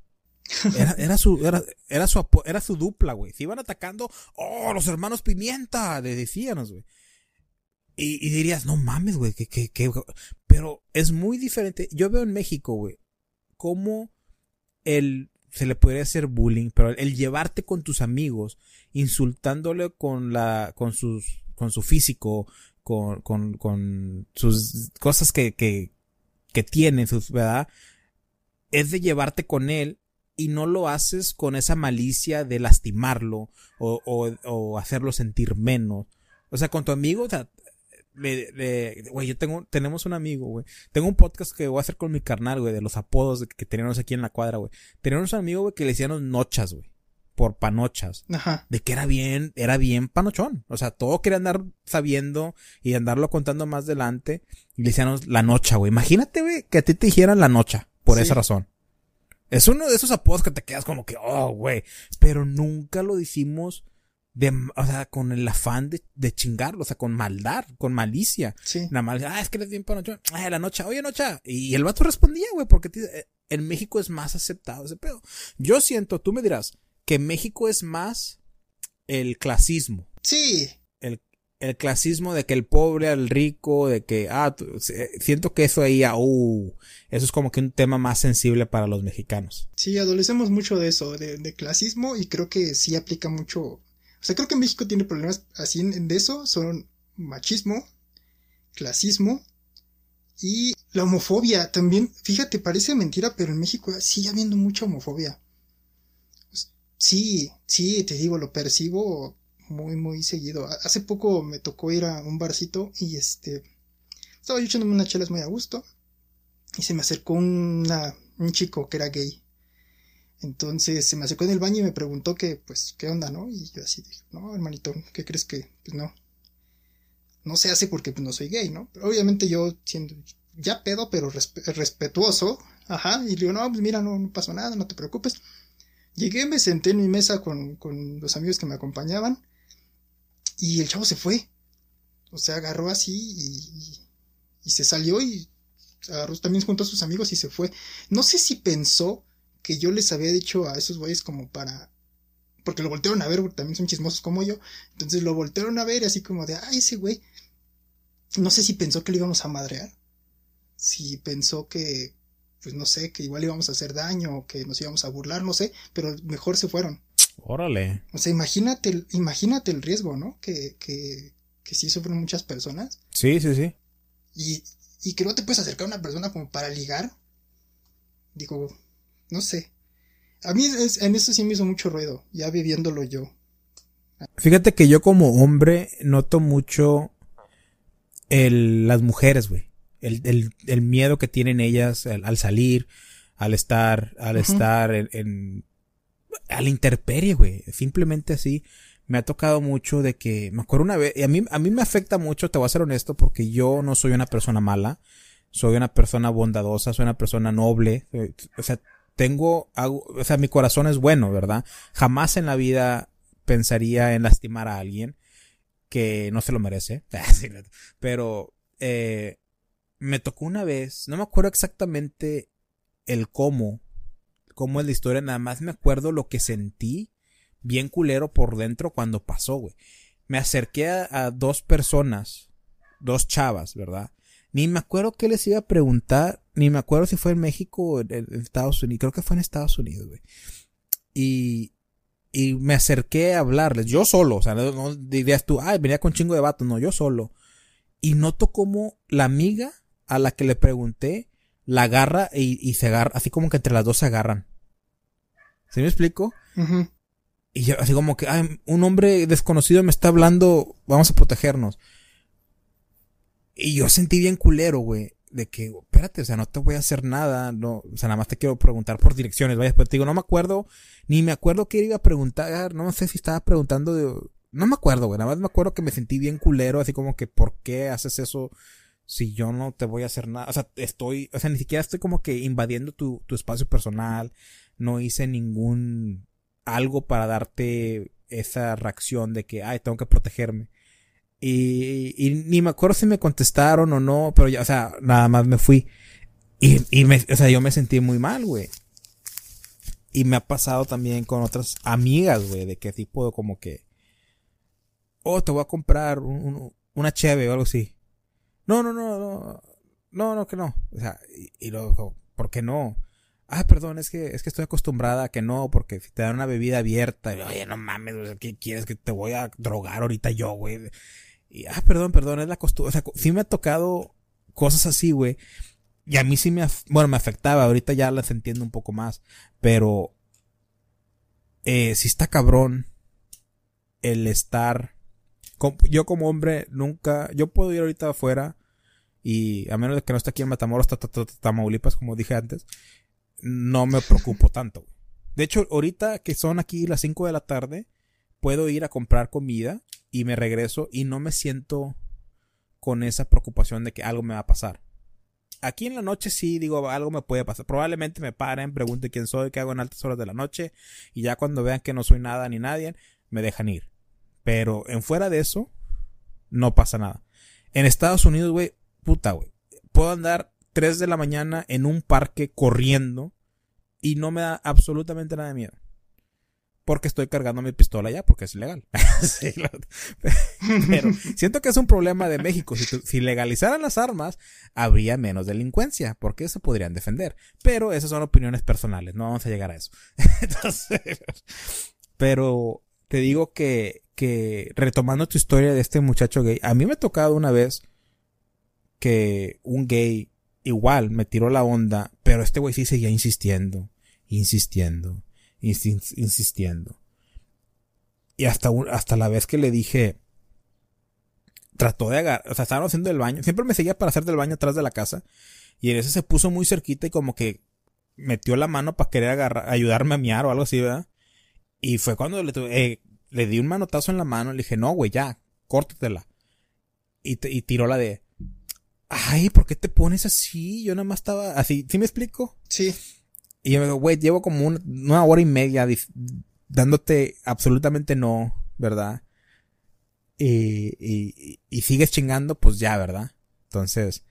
Era, era, su, era, era su, era su dupla, güey. Se iban atacando, oh, los hermanos Pimienta, le decíamos, güey. Y, y, dirías, no mames, güey, que, que, que, pero es muy diferente. Yo veo en México, güey, cómo el, se le podría hacer bullying, pero el llevarte con tus amigos, insultándole con la, con sus, con su físico, con, con, con sus cosas que, que, que tiene, ¿verdad? Es de llevarte con él y no lo haces con esa malicia de lastimarlo o, o, o hacerlo sentir menos. O sea, con tu amigo, o sea, güey, yo tengo, tenemos un amigo, güey. Tengo un podcast que voy a hacer con mi carnal, güey, de los apodos que teníamos aquí en la cuadra, güey. Teníamos un amigo, güey, que le decían nochas, güey. Por panochas. Ajá. De que era bien, era bien panochón. O sea, todo quería andar sabiendo y andarlo contando más adelante. Y le decían la nocha, güey. Imagínate, güey, que a ti te dijeran la nocha. Por sí. esa razón. Es uno de esos apodos que te quedas como que, oh, güey. Pero nunca lo decimos de, o sea, con el afán de, de chingarlo, o sea, con maldad, con malicia. Sí. Nada más, ah, es que eres bien panochón. Ah, la noche, oye, noche. Y el vato respondía, güey, porque te, en México es más aceptado ese pedo. Yo siento, tú me dirás, que México es más el clasismo. Sí. El, el clasismo de que el pobre al rico, de que, ah, siento que eso ahí, ah, uh, eso es como que un tema más sensible para los mexicanos. Sí, adolecemos mucho de eso, de, de clasismo, y creo que sí aplica mucho o sea, creo que México tiene problemas así en, de eso, son machismo, clasismo y la homofobia también. Fíjate, parece mentira, pero en México sigue habiendo mucha homofobia. Sí, sí, te digo, lo percibo muy, muy seguido. Hace poco me tocó ir a un barcito y este... Estaba yo echándome unas chelas muy a gusto y se me acercó un chico que era gay. Entonces se me acercó en el baño y me preguntó que, pues, ¿qué onda, no? Y yo así dije, no, hermanito, ¿qué crees que? Pues no. No se hace porque pues, no soy gay, ¿no? Pero obviamente yo siendo ya pedo, pero resp respetuoso, ajá, y le digo, no, pues mira, no, no pasó nada, no te preocupes. Llegué, me senté en mi mesa con, con los amigos que me acompañaban y el chavo se fue. O sea, agarró así y, y, se salió y agarró también junto a sus amigos y se fue. No sé si pensó que yo les había dicho a esos güeyes como para... Porque lo voltearon a ver, porque también son chismosos como yo. Entonces lo voltearon a ver así como de, ay, ese güey. No sé si pensó que le íbamos a madrear. Si pensó que, pues no sé, que igual íbamos a hacer daño o que nos íbamos a burlar, no sé. Pero mejor se fueron. Órale. O sea, imagínate, imagínate el riesgo, ¿no? Que, que, que sí sufren muchas personas. Sí, sí, sí. Y, y que no te puedes acercar a una persona como para ligar. Digo, no sé. A mí es, en eso sí me hizo mucho ruido, ya viviéndolo yo. Fíjate que yo como hombre noto mucho el, las mujeres, güey. El, el, el, miedo que tienen ellas al, al salir, al estar, al uh -huh. estar en, en, a la interperie, güey. Simplemente así. Me ha tocado mucho de que, me acuerdo una vez, y a mí, a mí me afecta mucho, te voy a ser honesto, porque yo no soy una persona mala, soy una persona bondadosa, soy una persona noble, o sea, tengo, o sea, mi corazón es bueno, ¿verdad? Jamás en la vida pensaría en lastimar a alguien que no se lo merece. Pero eh, me tocó una vez, no me acuerdo exactamente el cómo, cómo es la historia, nada más me acuerdo lo que sentí bien culero por dentro cuando pasó, güey. Me acerqué a, dos personas, dos chavas, ¿verdad? Ni me acuerdo qué les iba a preguntar, ni me acuerdo si fue en México o en, Estados Unidos. Creo que fue en Estados Unidos, güey. Y, y me acerqué a hablarles, yo solo, o sea, no, dirías tú, ay, venía con chingo de vatos, no, yo solo. Y noto como la amiga a la que le pregunté la agarra y, y se agarra, así como que entre las dos se agarran. ¿Sí me explico? Uh -huh. Y yo, así como que, ay, un hombre desconocido me está hablando, vamos a protegernos. Y yo sentí bien culero, güey, de que, espérate, o sea, no te voy a hacer nada, no, o sea, nada más te quiero preguntar por direcciones, vaya, pero te digo, no me acuerdo, ni me acuerdo que iba a preguntar, no sé si estaba preguntando de, no me acuerdo, güey, nada más me acuerdo que me sentí bien culero, así como que, ¿por qué haces eso si yo no te voy a hacer nada? O sea, estoy, o sea, ni siquiera estoy como que invadiendo tu, tu espacio personal, no hice ningún, algo para darte esa reacción de que, ay, tengo que protegerme. Y, y ni me acuerdo si me contestaron o no, pero ya, o sea, nada más me fui. Y, y me, o sea, yo me sentí muy mal, güey. Y me ha pasado también con otras amigas, güey, de que tipo como que, oh, te voy a comprar un, una cheve o algo así. No, no, no, no, no, no, que no. O sea, y, y luego, ¿por qué no? Ah, perdón, es que, es que estoy acostumbrada a que no, porque si te dan una bebida abierta, oye, no mames, ¿qué quieres que te voy a drogar ahorita yo, güey? Y, ah, perdón, perdón, es la costumbre. O sea, sí me ha tocado cosas así, güey. Y a mí sí me, bueno, me afectaba. Ahorita ya las entiendo un poco más. Pero, eh, sí está cabrón el estar. Yo como hombre nunca, yo puedo ir ahorita afuera y a menos de que no esté aquí en Matamoros, Tamaulipas, como dije antes, no me preocupo tanto. De hecho, ahorita que son aquí las 5 de la tarde, puedo ir a comprar comida y me regreso y no me siento con esa preocupación de que algo me va a pasar. Aquí en la noche sí digo algo me puede pasar. Probablemente me paren, pregunten quién soy, qué hago en altas horas de la noche y ya cuando vean que no soy nada ni nadie, me dejan ir. Pero en fuera de eso, no pasa nada. En Estados Unidos, güey, puta, güey. Puedo andar 3 de la mañana en un parque corriendo y no me da absolutamente nada de miedo. Porque estoy cargando mi pistola ya, porque es ilegal. pero siento que es un problema de México. Si, legalizaran las armas, habría menos delincuencia, porque se podrían defender. Pero esas son opiniones personales, no vamos a llegar a eso. pero te digo que, que retomando tu historia de este muchacho gay, a mí me ha tocado una vez que un gay igual me tiró la onda, pero este güey sí seguía insistiendo, insistiendo, insistiendo. Y hasta, hasta la vez que le dije, trató de agarrar, o sea, estaban haciendo el baño, siempre me seguía para hacer del baño atrás de la casa, y en ese se puso muy cerquita y como que metió la mano para querer agarrar, ayudarme a miar o algo así, ¿verdad? Y fue cuando le, eh, le di un manotazo en la mano, le dije, no, güey, ya, córtatela. Y, y tiró la de, ay, ¿por qué te pones así? Yo nada más estaba así, ¿sí me explico? Sí. Y yo me digo, güey, llevo como una, hora y media dándote absolutamente no, ¿verdad? Y, y, y, sigues chingando, pues ya, ¿verdad? Entonces,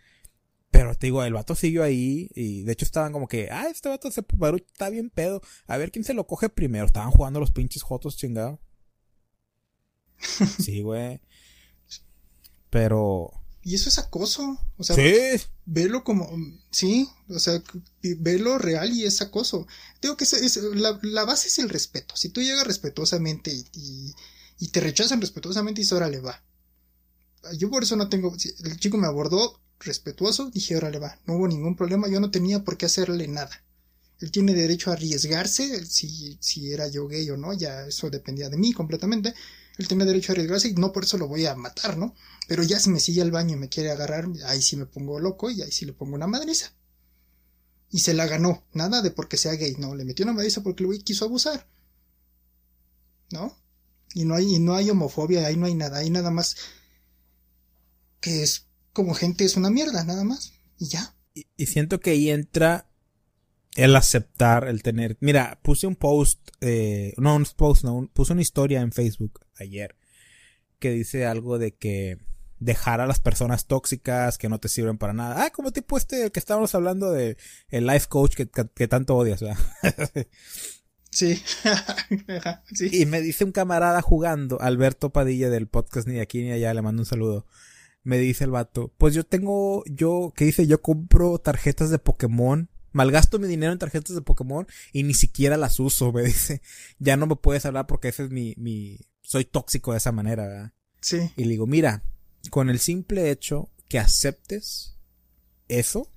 pero te digo, el vato siguió ahí y de hecho estaban como que, ah, este vato se, está bien pedo. A ver quién se lo coge primero. Estaban jugando los pinches jotos chingados. sí, güey. Pero, y eso es acoso. O sea, sí. velo como, sí, o sea, velo real y es acoso. Digo que es, la, base es el respeto. Si tú llegas respetuosamente y, y, te rechazan respetuosamente, y ahora le va. Yo por eso no tengo, el chico me abordó respetuoso, dije, órale va, no hubo ningún problema, yo no tenía por qué hacerle nada. Él tiene derecho a arriesgarse, si, si era yo gay o no, ya eso dependía de mí completamente. Él tenía derecho a arriesgarse y no por eso lo voy a matar, ¿no? Pero ya si me sigue al baño y me quiere agarrar, ahí sí me pongo loco y ahí sí le pongo una madriza. Y se la ganó, nada de porque sea gay, no, le metió una madriza porque el güey quiso abusar. ¿No? Y no hay, y no hay homofobia, ahí no hay nada, hay nada más que es como gente es una mierda, nada más. Y ya. Y, siento que ahí entra el aceptar, el tener. Mira, puse un post, eh, no un post, no, puse una historia en Facebook ayer que dice algo de que dejar a las personas tóxicas que no te sirven para nada. Ah, como tipo este que estábamos hablando de el life coach que, tanto odias, ¿verdad? sí. sí. Y me dice un camarada jugando, Alberto Padilla del podcast ni aquí ni allá, le mando un saludo. Me dice el vato, pues yo tengo, yo, ¿qué dice? Yo compro tarjetas de Pokémon malgasto mi dinero en tarjetas de Pokémon y ni siquiera las uso, me dice. Ya no me puedes hablar porque ese es mi, mi, soy tóxico de esa manera, ¿verdad? Sí. Y le digo, mira, con el simple hecho que aceptes eso,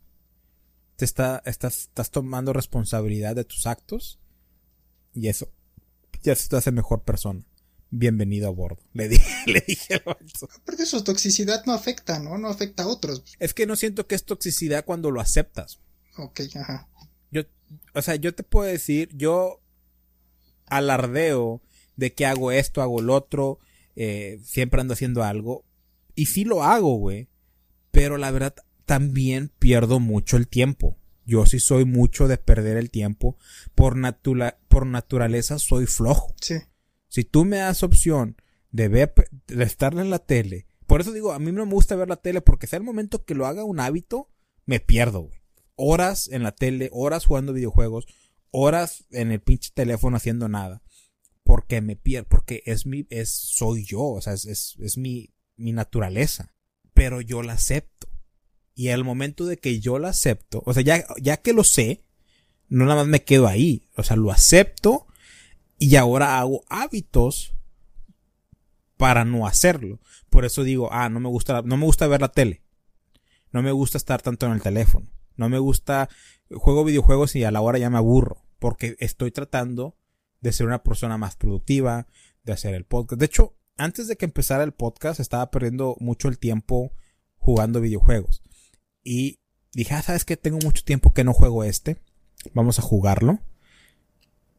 te está, estás, estás tomando responsabilidad de tus actos y eso ya te hace mejor persona. Bienvenido a bordo. Le dije, le dije al vato. Aparte su toxicidad no afecta, ¿no? No afecta a otros. Es que no siento que es toxicidad cuando lo aceptas. Ok, ajá. Yo, o sea, yo te puedo decir, yo alardeo de que hago esto, hago lo otro, eh, siempre ando haciendo algo. Y sí lo hago, güey. Pero la verdad, también pierdo mucho el tiempo. Yo sí soy mucho de perder el tiempo. Por, natura por naturaleza soy flojo. Sí. Si tú me das opción de, ver, de estar en la tele, por eso digo, a mí no me gusta ver la tele porque sea el momento que lo haga un hábito, me pierdo, güey. Horas en la tele, horas jugando videojuegos, horas en el pinche teléfono haciendo nada. Porque me pierdo, porque es mi, es, soy yo, o sea, es, es, es mi, mi naturaleza. Pero yo la acepto. Y al momento de que yo la acepto, o sea, ya, ya que lo sé, no nada más me quedo ahí. O sea, lo acepto y ahora hago hábitos para no hacerlo. Por eso digo, ah, no me gusta, no me gusta ver la tele. No me gusta estar tanto en el teléfono. No me gusta, juego videojuegos y a la hora ya me aburro. Porque estoy tratando de ser una persona más productiva, de hacer el podcast. De hecho, antes de que empezara el podcast, estaba perdiendo mucho el tiempo jugando videojuegos. Y dije, ah, ¿sabes qué? Tengo mucho tiempo que no juego este. Vamos a jugarlo.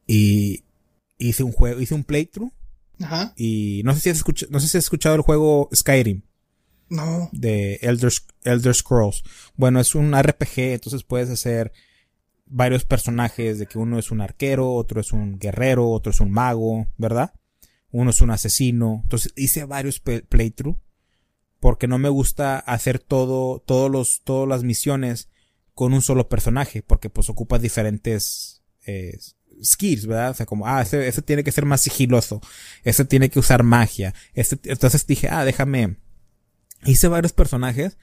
Y hice un juego, hice un playthrough. Ajá. Y no sé si has escuchado, no sé si has escuchado el juego Skyrim. No. De Elder, Elder Scrolls. Bueno, es un RPG, entonces puedes hacer varios personajes de que uno es un arquero, otro es un guerrero, otro es un mago, ¿verdad? Uno es un asesino. Entonces hice varios playthrough porque no me gusta hacer todo, todos los, todas las misiones con un solo personaje, porque pues ocupa diferentes eh, skills, ¿verdad? O sea, como, ah, ese, ese, tiene que ser más sigiloso, ese tiene que usar magia, este, entonces dije, ah, déjame, hice varios personajes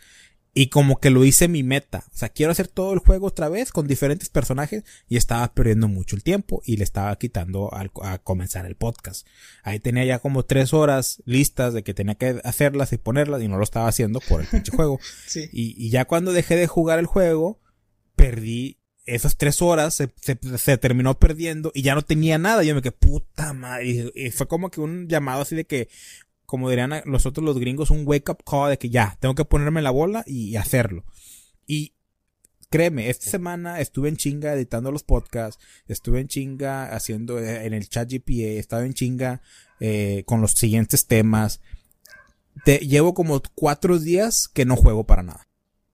y como que lo hice mi meta. O sea, quiero hacer todo el juego otra vez con diferentes personajes y estaba perdiendo mucho el tiempo y le estaba quitando al, a comenzar el podcast. Ahí tenía ya como tres horas listas de que tenía que hacerlas y ponerlas y no lo estaba haciendo por el pinche juego. Sí. Y, y, ya cuando dejé de jugar el juego, perdí esas tres horas, se, se, se, terminó perdiendo y ya no tenía nada. Yo me quedé, puta madre. Y, fue como que un llamado así de que, como dirían nosotros los gringos, un wake up call de que ya, tengo que ponerme la bola y, hacerlo. Y créeme, esta semana estuve en chinga editando los podcasts, estuve en chinga haciendo en el chat GPA, estaba en chinga eh, con los siguientes temas. Te, llevo como cuatro días que no juego para nada.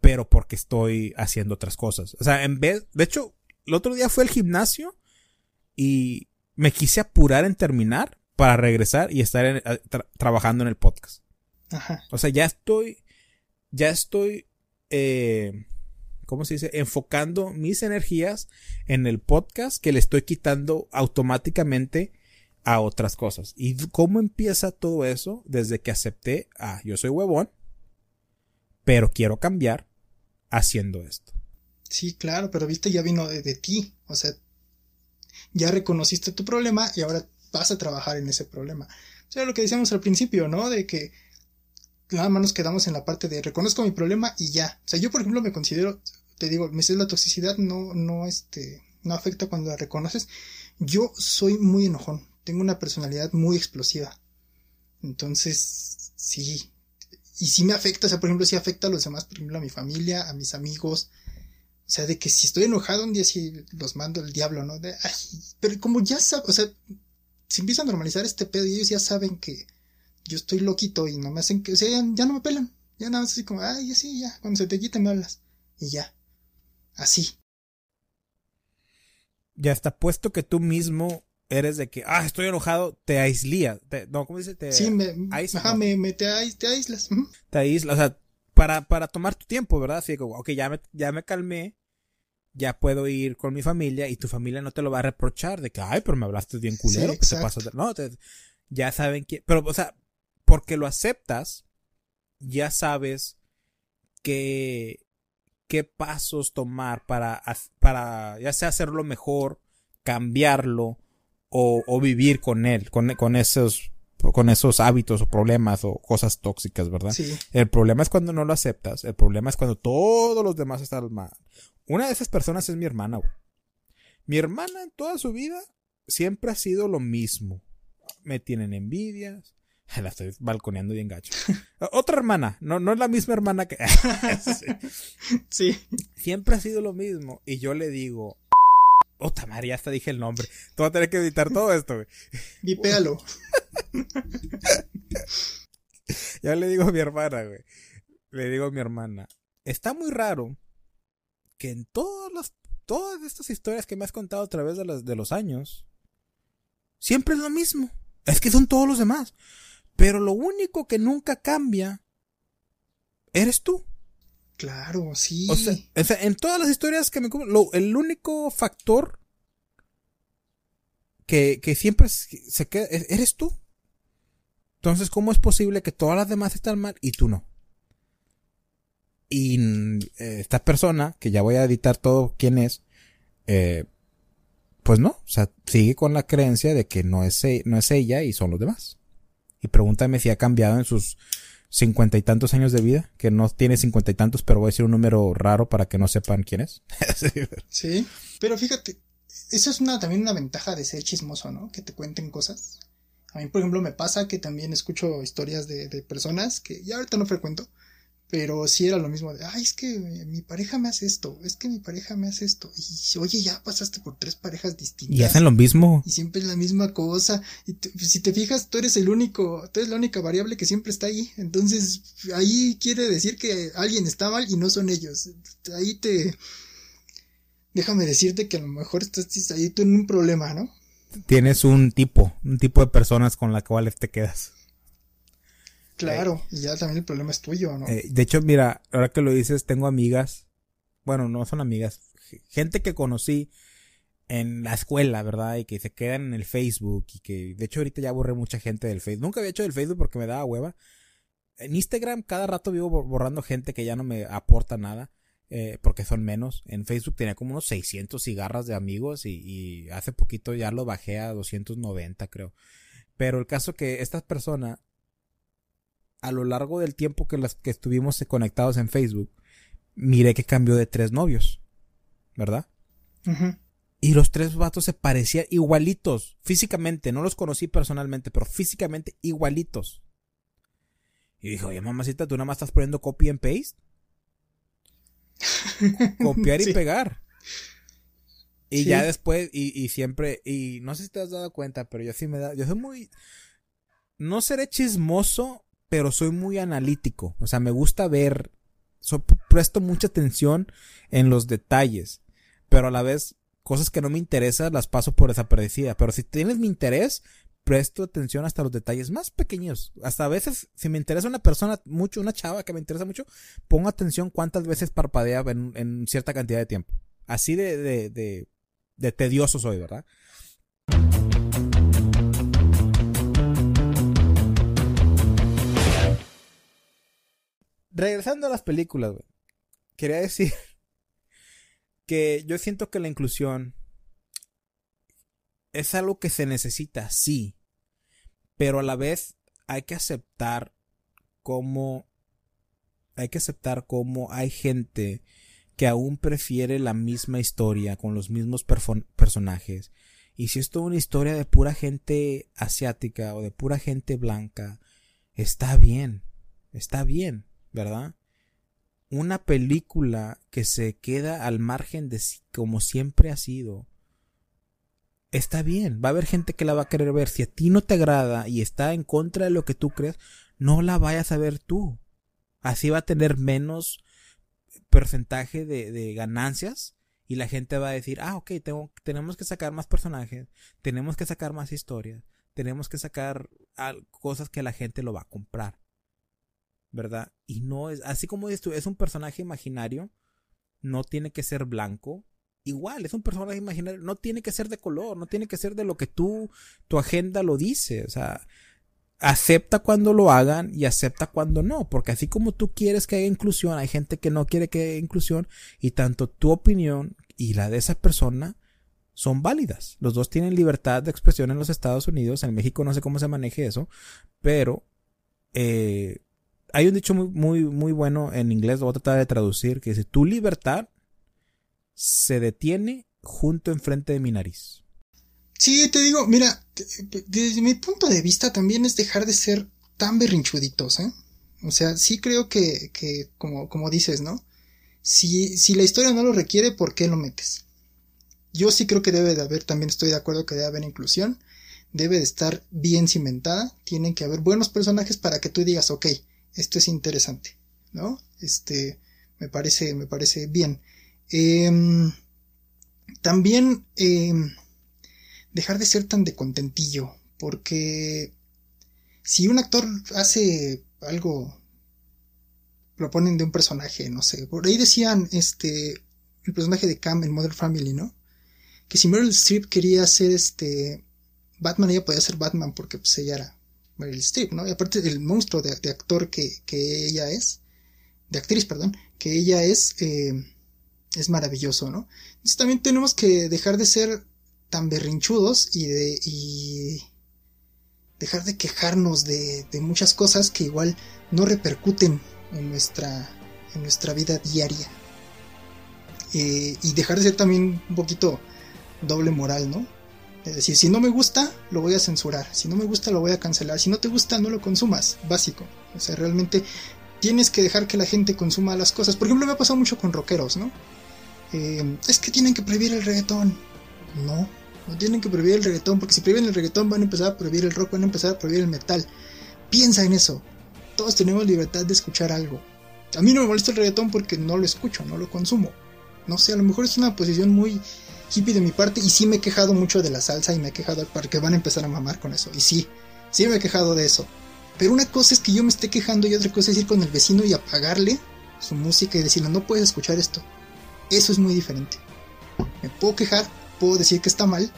Pero porque estoy haciendo otras cosas. O sea, en vez, de hecho, el otro día fue al gimnasio y me quise apurar en terminar para regresar y estar en, tra trabajando en el podcast. Ajá. O sea, ya estoy, ya estoy, eh, ¿cómo se dice? Enfocando mis energías en el podcast que le estoy quitando automáticamente a otras cosas. ¿Y cómo empieza todo eso? Desde que acepté, ah, yo soy huevón, pero quiero cambiar haciendo esto. Sí, claro, pero viste, ya vino de, de ti. O sea, ya reconociste tu problema y ahora vas a trabajar en ese problema. O sea, lo que decíamos al principio, ¿no? De que nada más nos quedamos en la parte de reconozco mi problema y ya. O sea, yo por ejemplo me considero, te digo, me la toxicidad no, no, este, no afecta cuando la reconoces. Yo soy muy enojón, tengo una personalidad muy explosiva. Entonces, sí. Y sí me afecta, o sea, por ejemplo, sí afecta a los demás, por ejemplo, a mi familia, a mis amigos. O sea, de que si estoy enojado un día sí los mando el diablo, ¿no? De, ay, pero como ya sabes, o sea, se empieza a normalizar este pedo y ellos ya saben que yo estoy loquito y no me hacen que, o sea, ya, no me pelan. Ya nada más así como, ay, ya sí, ya, cuando se te quite me hablas. Y ya. Así. Ya está puesto que tú mismo eres de que, ah, estoy enojado, te aislías. No, ¿cómo dice? Te sí, me, aísla, ajá, me, me te, aíslas. Uh -huh. Te aíslas, o sea, para, para tomar tu tiempo, ¿verdad? Así como, ok, ya me, ya me calmé, ya puedo ir con mi familia y tu familia no te lo va a reprochar de que, ay, pero me hablaste bien culero, sí, que te pasa? No, te, ya saben que, pero, o sea, porque lo aceptas, ya sabes que, qué pasos tomar para, para, ya sea hacerlo mejor, cambiarlo, o, o vivir con él, con, con esos, con esos hábitos o problemas o cosas tóxicas, ¿verdad? Sí. El problema es cuando no lo aceptas, el problema es cuando todos los demás están mal. Una de esas personas es mi hermana, güey. Mi hermana en toda su vida siempre ha sido lo mismo. me tienen envidias. La estoy balconeando bien gacho. Otra hermana, no, no es la misma hermana que. sí. Siempre ha sido lo mismo. Y yo le digo. Ota María, hasta dije el nombre. Tú vas a tener que editar todo esto, güey. Vipéalo. ya le digo a mi hermana, güey. Le digo a mi hermana. Está muy raro que en todas las. Todas estas historias que me has contado a través de, las, de los años. Siempre es lo mismo. Es que son todos los demás. Pero lo único que nunca cambia eres tú. Claro, sí. O sea, en todas las historias que me lo, el único factor que, que siempre se queda eres tú. Entonces, ¿cómo es posible que todas las demás están mal y tú no? Y eh, esta persona, que ya voy a editar todo quién es, eh, pues no, o sea, sigue con la creencia de que no es, e, no es ella y son los demás. Y pregúntame si ha cambiado en sus cincuenta y tantos años de vida, que no tiene cincuenta y tantos, pero voy a decir un número raro para que no sepan quién es. sí, pero fíjate, eso es una, también una ventaja de ser chismoso, ¿no? Que te cuenten cosas. A mí, por ejemplo, me pasa que también escucho historias de, de personas que ya ahorita no frecuento, pero sí era lo mismo de, ay, es que mi pareja me hace esto, es que mi pareja me hace esto. Y oye, ya pasaste por tres parejas distintas. Y hacen lo mismo. Y siempre es la misma cosa. Y si te fijas, tú eres el único, tú eres la única variable que siempre está ahí. Entonces, ahí quiere decir que alguien está mal y no son ellos. Ahí te... Déjame decirte que a lo mejor estás ahí tú en un problema, ¿no? Tienes un tipo, un tipo de personas con la cuales te quedas. Claro, y ya también el problema es tuyo, ¿no? Eh, de hecho, mira, ahora que lo dices, tengo amigas, bueno, no son amigas, gente que conocí en la escuela, ¿verdad? Y que se quedan en el Facebook y que, de hecho, ahorita ya borré mucha gente del Facebook. Nunca había hecho del Facebook porque me daba hueva. En Instagram cada rato vivo borrando gente que ya no me aporta nada. Eh, porque son menos. En Facebook tenía como unos 600 cigarras de amigos y, y, hace poquito ya lo bajé a 290 creo. Pero el caso que esta persona a lo largo del tiempo que, las, que estuvimos conectados en Facebook, miré que cambió de tres novios, ¿verdad? Y los tres vatos se parecían igualitos, físicamente, no los conocí personalmente, pero físicamente igualitos. Y dijo, oye mamacita, tú nada más estás poniendo copy and paste. Copiar y pegar. Y ya después, y, y, siempre, y no sé si te has dado cuenta, pero yo sí me da, yo soy muy, no seré chismoso pero soy muy analítico. O sea, me gusta ver, presto mucha atención en los detalles, pero a la vez cosas que no me interesan las paso por desaparecida. Pero si tienes mi interés, presto atención hasta los detalles más pequeños. Hasta a veces, si me interesa una persona mucho, una chava que me interesa mucho, pongo atención cuántas veces parpadea en, en cierta cantidad de tiempo. Así de, de, de, de tedioso soy, ¿verdad? Regresando a las películas. Quería decir que yo siento que la inclusión es algo que se necesita, sí. Pero a la vez hay que aceptar cómo hay que aceptar cómo hay gente que aún prefiere la misma historia con los mismos personajes. Y si esto es una historia de pura gente asiática o de pura gente blanca, está bien, está bien. ¿Verdad? Una película que se queda al margen de como siempre ha sido. Está bien, va a haber gente que la va a querer ver. Si a ti no te agrada y está en contra de lo que tú crees, no la vayas a ver tú. Así va a tener menos porcentaje de, ganancias y la gente va a decir, ah, ok, tengo, tenemos que sacar más personajes, tenemos que sacar más historias, tenemos que sacar cosas que la gente lo va a comprar. ¿Verdad? Y no es, así como dices tú, es un personaje imaginario, no tiene que ser blanco. Igual, es un personaje imaginario, no tiene que ser de color, no tiene que ser de lo que tú, tu agenda lo dice, o sea, acepta cuando lo hagan y acepta cuando no, porque así como tú quieres que haya inclusión, hay gente que no quiere que haya inclusión y tanto tu opinión y la de esa persona son válidas. Los dos tienen libertad de expresión en los Estados Unidos, en México no sé cómo se maneje eso, pero eh, hay un dicho muy, muy, muy bueno en inglés, lo voy a tratar de traducir, que dice, tu libertad se detiene junto enfrente de mi nariz. Sí, te digo, mira, desde mi punto de vista también es dejar de ser tan berrinchuditos, ¿eh? O sea, sí creo que, que como, como dices, ¿no? Si, si la historia no lo requiere, ¿por qué lo metes? Yo sí creo que debe de haber, también estoy de acuerdo que debe haber inclusión, debe de estar bien cimentada, tienen que haber buenos personajes para que tú digas, ok, esto es interesante, ¿no? Este, me parece, me parece bien. Em, también em, dejar de ser tan de contentillo, porque si un actor hace algo, lo ponen de un personaje, no sé, por ahí decían, este, el personaje de Cam en Mother Family, ¿no? Que si Meryl Streep quería hacer este Batman, ella podía ser Batman porque pues ella era Meryl Streep, ¿no? Y aparte el monstruo de, actor que, que, ella es, de actriz, perdón, que ella es, eh, es maravilloso, ¿no? Entonces también tenemos que dejar de ser tan berrinchudos y de y dejar de quejarnos de, de muchas cosas que igual no repercuten en nuestra, en nuestra vida diaria. Eh, y dejar de ser también un poquito doble moral, ¿no? Es decir, si no me gusta, lo voy a censurar. Si no me gusta, lo voy a cancelar. Si no te gusta, no lo consumas. Básico. O sea, realmente tienes que dejar que la gente consuma las cosas. Por ejemplo, me ha pasado mucho con rockeros, ¿no? Eh, es que tienen que prohibir el reggaetón. No, no tienen que prohibir el reggaetón, porque si prohíben el reggaetón van a empezar a prohibir el rock, van a empezar a prohibir el metal. Piensa en eso. Todos tenemos libertad de escuchar algo. A mí no me molesta el reggaetón porque no lo escucho, no lo consumo. No sé, a lo mejor es una posición muy hippie de mi parte y sí me he quejado mucho de la salsa y me he quejado porque van a empezar a mamar con eso. Y sí, sí me he quejado de eso. Pero una cosa es que yo me esté quejando y otra cosa es ir con el vecino y apagarle su música y decirle no puedes escuchar esto. Eso es muy diferente. Me puedo quejar, puedo decir que está mal,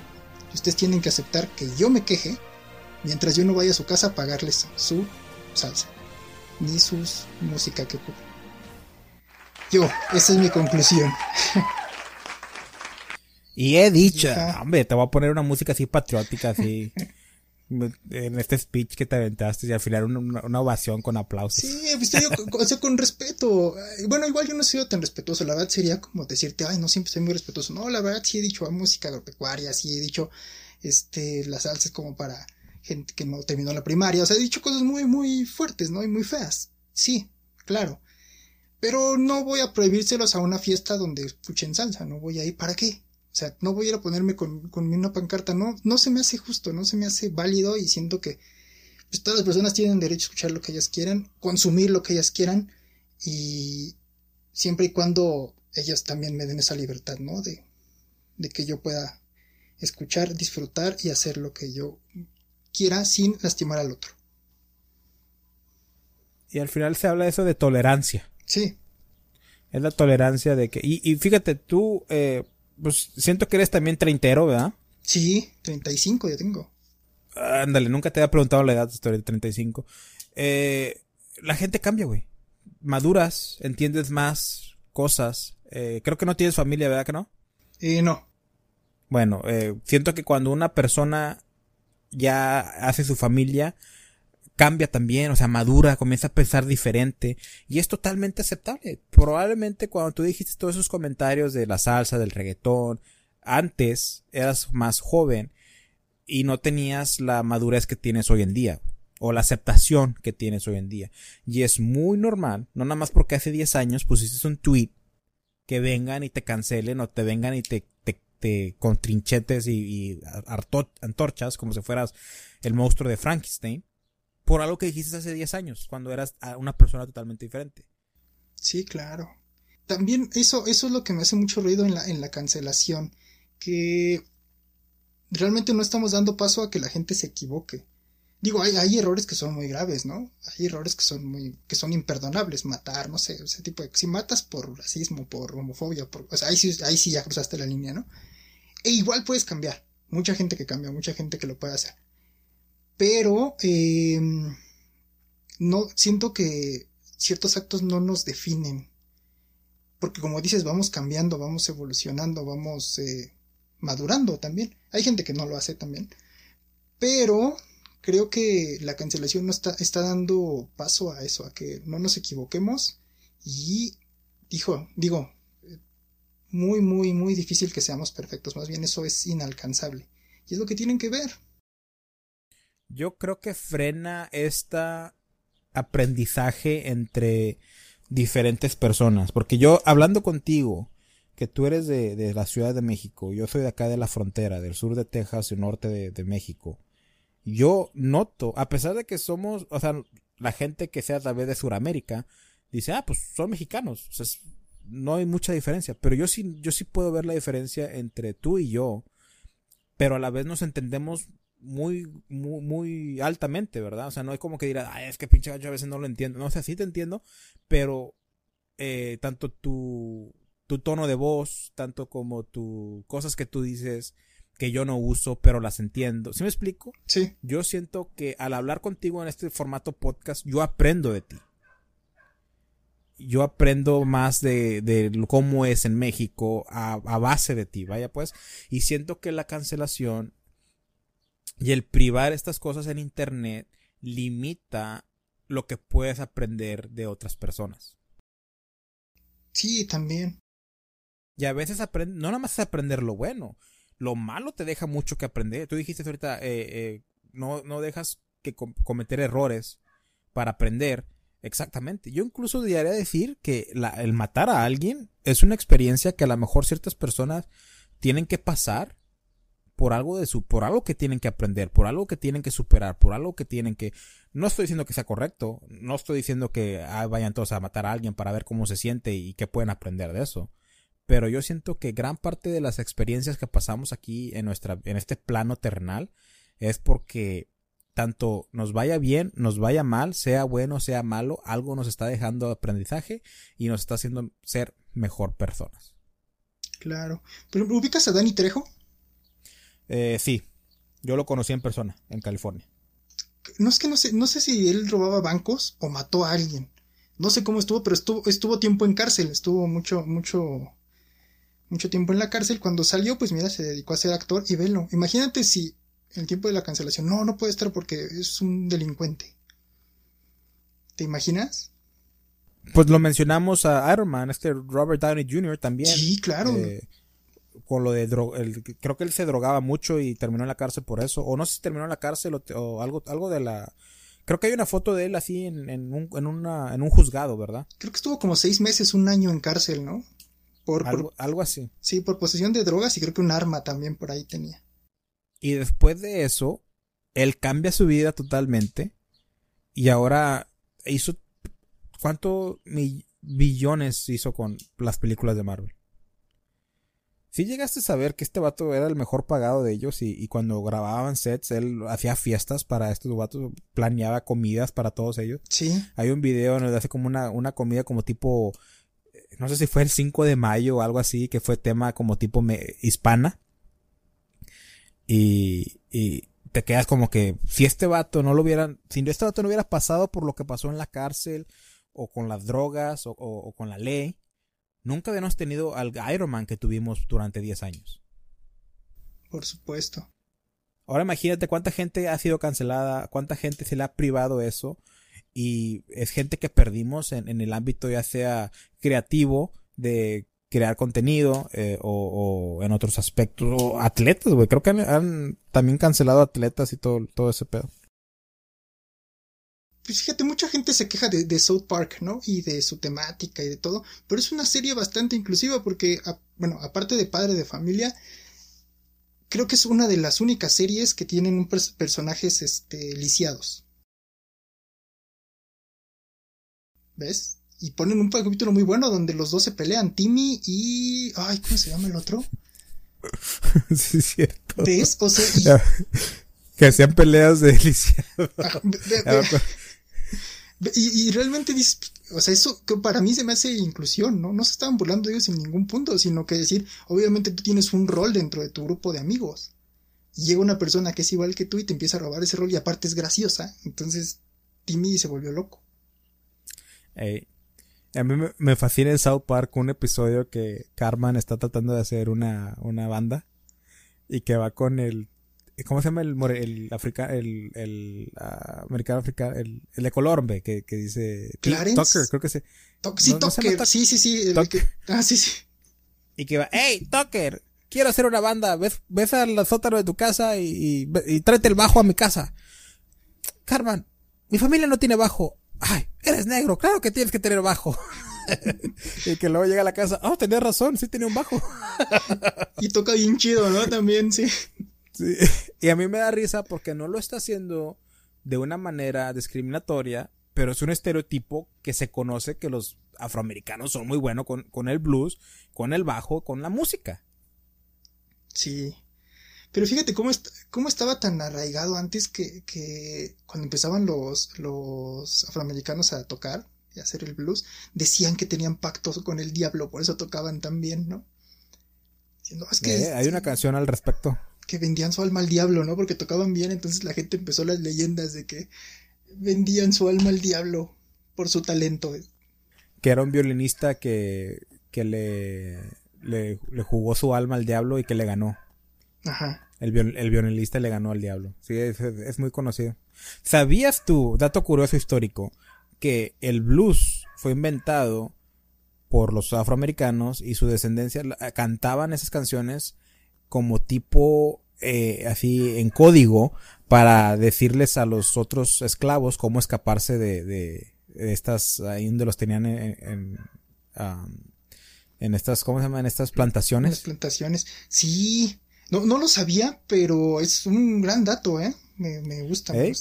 y ustedes tienen que aceptar que yo me queje mientras yo no vaya a su casa a pagarles su salsa, ni su música que ocupe. Yo, esa es mi conclusión. Y he dicho, hombre, te voy a poner una música así patriótica, así. en este speech que te aventaste y al final una, ovación con aplausos. Sí, pues o con respeto. Bueno, igual yo no he sido tan respetuoso. La verdad sería como decirte, ay, no siempre soy muy respetuoso. No, la verdad sí he dicho música agropecuaria, sí he dicho, este, las salsas como para gente que no terminó la primaria. O sea, he dicho cosas muy, muy fuertes, ¿no? Y muy feas. Sí, claro. Pero no voy a prohibírselos a una fiesta donde escuchen salsa. No voy a ir, ¿para qué? O sea, no voy a ir a ponerme con, con una pancarta, no, no se me hace justo, no se me hace válido y siento que pues, todas las personas tienen derecho a escuchar lo que ellas quieran, consumir lo que ellas quieran y siempre y cuando ellas también me den esa libertad, ¿no? De, de que yo pueda escuchar, disfrutar y hacer lo que yo quiera sin lastimar al otro. Y al final se habla eso de tolerancia. Sí. Es la tolerancia de que... Y, y fíjate, tú, eh, pues siento que eres también treintero, ¿verdad? Sí, 35 ya tengo. Ándale, nunca te había preguntado la edad de 35. Eh, la gente cambia, güey. Maduras, entiendes más cosas. Eh, creo que no tienes familia, ¿verdad que no? Eh, no. Bueno, eh, siento que cuando una persona ya hace su familia, cambia también, o sea, madura, comienza a pensar diferente y es totalmente aceptable. Probablemente cuando tú dijiste todos esos comentarios de la salsa, del reggaetón, antes eras más joven y no tenías la madurez que tienes hoy en día o la aceptación que tienes hoy en día. Y es muy normal, no nada más porque hace 10 años pusiste un tweet que vengan y te cancelen o te vengan y te, te, te con trinchetes y, y antorchas como si fueras el monstruo de Frankenstein por algo que dijiste hace 10 años, cuando eras una persona totalmente diferente. Sí, claro. También eso, eso es lo que me hace mucho ruido en la, en la cancelación, que realmente no estamos dando paso a que la gente se equivoque. Digo, hay, hay errores que son muy graves, ¿no? Hay errores que son muy, que son imperdonables, matar, no sé, ese tipo de, si matas por racismo, por homofobia, por, o sea, ahí sí, ahí sí ya cruzaste la línea, ¿no? E igual puedes cambiar. Mucha gente que cambia, mucha gente que lo puede hacer pero eh, no siento que ciertos actos no nos definen porque como dices vamos cambiando vamos evolucionando vamos eh, madurando también hay gente que no lo hace también pero creo que la cancelación no está, está dando paso a eso a que no nos equivoquemos y dijo digo muy muy muy difícil que seamos perfectos más bien eso es inalcanzable Y es lo que tienen que ver. Yo creo que frena este aprendizaje entre diferentes personas. Porque yo, hablando contigo, que tú eres de, la Ciudad de México, yo soy de acá de la frontera, del sur de Texas y norte de, de México. Yo noto, a pesar de que somos, o sea, la gente que sea a través de Sudamérica, dice, ah, pues son mexicanos. No hay mucha diferencia. Pero yo sí, yo sí puedo ver la diferencia entre tú y yo. Pero a la vez nos entendemos muy, muy, muy altamente, ¿verdad? O sea, no es como que dirá, ay, es que pinche gacho a veces no lo entiendo. No, o sea, sí te entiendo, pero eh, tanto tu, tu tono de voz, tanto como tu cosas que tú dices que yo no uso, pero las entiendo. ¿Sí me explico? Sí. Yo siento que al hablar contigo en este formato podcast, yo aprendo de ti yo aprendo más de, de cómo es en México a, a, base de ti, vaya pues. Y siento que la cancelación y el privar estas cosas en Internet limita lo que puedes aprender de otras personas. Sí, también. Y a veces aprende, no nada más es aprender lo bueno, lo malo te deja mucho que aprender. Tú dijiste ahorita, eh, eh, no, no dejas que cometer errores para aprender. Exactamente. Yo incluso diría decir que el matar a alguien es una experiencia que a lo mejor ciertas personas tienen que pasar por algo de su, por algo que tienen que aprender, por algo que tienen que superar, por algo que tienen que, no estoy diciendo que sea correcto, no estoy diciendo que ah, vayan todos a matar a alguien para ver cómo se siente y qué pueden aprender de eso. Pero yo siento que gran parte de las experiencias que pasamos aquí en nuestra, en este plano terrenal es porque tanto nos vaya bien, nos vaya mal, sea bueno, sea malo, algo nos está dejando aprendizaje y nos está haciendo ser mejor personas. Claro. ¿Pero ubicas a Dani Trejo? Eh, sí, yo lo conocí en persona, en California. No es que no sé, no sé si él robaba bancos o mató a alguien. No sé cómo estuvo, pero estuvo, estuvo tiempo en cárcel, estuvo mucho, mucho, mucho tiempo en la cárcel. Cuando salió, pues mira, se dedicó a ser actor y velo. Imagínate si el tiempo de la cancelación. No, no puede estar porque es un delincuente. ¿Te imaginas? Pues lo mencionamos a Iron Man, este Robert Downey Jr. también. Sí, claro. Eh, con lo de creo que él se drogaba mucho y terminó en la cárcel por eso. O no sé si terminó en la cárcel o, algo, algo de la. Creo que hay una foto de él así en, en, un, en, una, en un juzgado, ¿verdad? Creo que estuvo como seis meses, un año en cárcel, ¿no? Por, algo, algo así. Sí, por posesión de drogas y creo que un arma también por ahí tenía. Y después de eso, él cambia su vida totalmente. Y ahora hizo. ¿Cuántos billones hizo con las películas de Marvel? Si llegaste a saber que este vato era el mejor pagado de ellos y, cuando grababan sets, él hacía fiestas para estos vatos, planeaba comidas para todos ellos. Sí. Hay un video donde hace como una, una comida como tipo, eh, no sé si fue el 5 de mayo o algo así, que fue tema como tipo hispana. Y, y te quedas como que si este vato no lo hubieran, si este vato no hubiera pasado por lo que pasó en la cárcel o con las drogas o, con la ley, nunca habíamos tenido al Iron Man que tuvimos durante 10 años. Por supuesto. Ahora imagínate cuánta gente ha sido cancelada, cuánta gente se le ha privado eso y es gente que perdimos en, en el ámbito ya sea creativo de crear contenido eh, o, en otros aspectos. O atletas, güey. Creo que han, también cancelado atletas y todo, todo ese pedo. Pues fíjate, mucha gente se queja de, South Park, ¿no? Y de su temática y de todo. Pero es una serie bastante inclusiva porque, bueno, aparte de padre de familia, creo que es una de las únicas series que tienen un personajes este, lisiados. ¿Ves? y ponen un capítulo muy bueno donde los dos se pelean, Timmy y... Ay, ¿cómo se llama el otro? sí, es cierto. ¿Ves? O sea, que hacían peleas de y, realmente o sea, eso que para mí se me hace inclusión, ¿no? No se estaban burlando ellos en ningún punto, sino que decir, obviamente tú tienes un rol dentro de tu grupo de amigos. Y llega una persona que es igual que tú y te empieza a robar ese rol y aparte es graciosa. Entonces, Timmy se volvió loco. A mí me, fascina en South Park un episodio que Carmen está tratando de hacer una, una banda y que va con el ¿Cómo se llama el, el, africano, el, el uh, americano africano, el, el de color, que, que dice... Clarence. Tucker, creo que se... sí, Tucker, sí, sí, sí. ah, sí, sí. Y que va, hey, Tucker, quiero hacer una banda, ves, ves al sótano de tu casa y, y, tráete el bajo a mi casa. Carmen, mi familia no tiene bajo. Ay, eres negro, claro que tienes que tener bajo. y que luego llega a la casa, oh, tenías razón, sí tenía un bajo. y toca bien chido, ¿no? También, sí. Sí. Y a mí me da risa porque no lo está haciendo de una manera discriminatoria, pero es un estereotipo que se conoce que los afroamericanos son muy buenos con, con el blues, con el bajo, con la música. Sí. Pero fíjate cómo, cómo estaba tan arraigado antes que, que cuando empezaban los, los afroamericanos a tocar y a hacer el blues, decían que tenían pactos con el diablo, por eso tocaban tan bien, ¿no? es que eh, hay una canción al respecto. Que vendían su alma al diablo, ¿no? Porque tocaban bien, entonces la gente empezó las leyendas de que vendían su alma al diablo por su talento. Que era un violinista que, que le, le, jugó su alma al diablo y que le ganó. Ajá. El, el violinista le ganó al diablo. Sí, es, muy conocido. ¿Sabías tú, dato curioso histórico, que el blues fue inventado por los afroamericanos y su descendencia cantaban esas canciones como tipo eh, así en código para decirles a los otros esclavos cómo escaparse de, de, estas, ahí donde los tenían en, en, estas, ¿cómo se llaman? En estas plantaciones. Las plantaciones, sí, no, no lo sabía, pero es un gran dato, ¿eh? Me, me gusta, me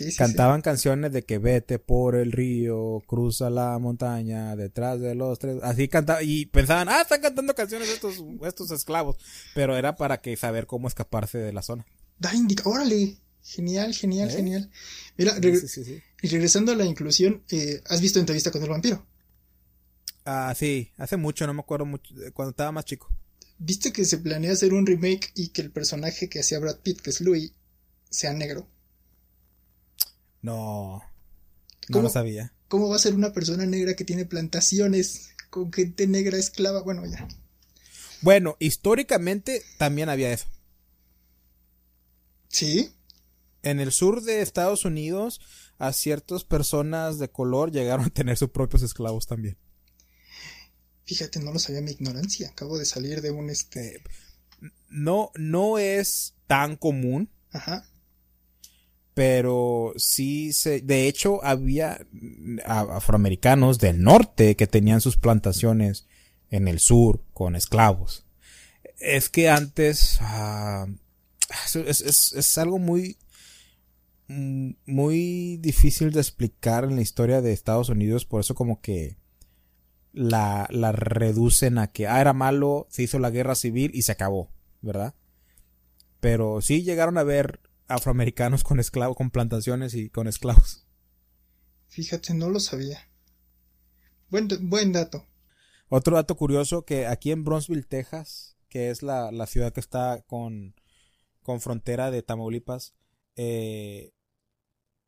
¿Eh? Cantaban canciones de que vete por el río, cruza la montaña, detrás de los tres. Así cantaban y pensaban, ah, están cantando canciones estos, estos esclavos. Pero era para que saber cómo escaparse de la zona. Da indica, órale. Genial, genial, ¿Eh? genial. Mira, y regresando a la inclusión, eh, ¿has visto entrevista con el vampiro? Ah, sí, hace mucho, no me acuerdo mucho, cuando estaba más chico. ¿Viste que se planea hacer un remake y que el personaje que hacía Brad Pitt, que es Louis, sea negro? No. No lo sabía. ¿Cómo va a ser una persona negra que tiene plantaciones con gente negra esclava? Bueno, ya. Bueno, históricamente también había eso. ¿Sí? En el sur de Estados Unidos, a ciertas personas de color llegaron a tener sus propios esclavos también. Fíjate, no lo sabía mi ignorancia. Acabo de salir de un este. No, no es tan común. Ajá pero sí se, de hecho había afroamericanos del norte que tenían sus plantaciones en el sur con esclavos. Es que antes ah, es, es, es, algo muy muy difícil de explicar en la historia de Estados Unidos, por eso como que la, la reducen a que ah, era malo, se hizo la guerra civil y se acabó, ¿verdad? Pero sí llegaron a ver afroamericanos con esclavos, con plantaciones y con esclavos. Fíjate, no lo sabía. Buen, buen dato. Otro dato curioso que aquí en Bronzeville, Texas, que es la, la ciudad que está con, con frontera de Tamaulipas, eh,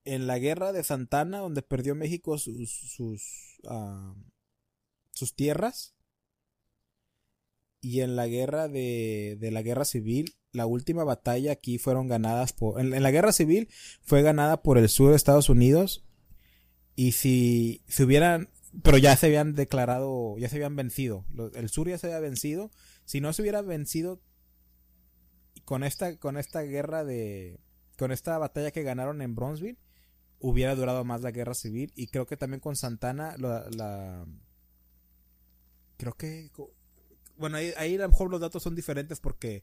en la guerra de Santana, donde perdió México sus, sus, ah, sus tierras, y en la guerra de, de la guerra civil, la última batalla aquí fueron ganadas por... En, la guerra civil fue ganada por el sur de Estados Unidos. Y si se hubieran... Pero ya se habían declarado, ya se habían vencido. El sur ya se había vencido. Si no se hubiera vencido con esta, con esta guerra de... Con esta batalla que ganaron en Bronzeville, hubiera durado más la guerra civil. Y creo que también con Santana, la... la creo que... Bueno, ahí, ahí a lo mejor los datos son diferentes porque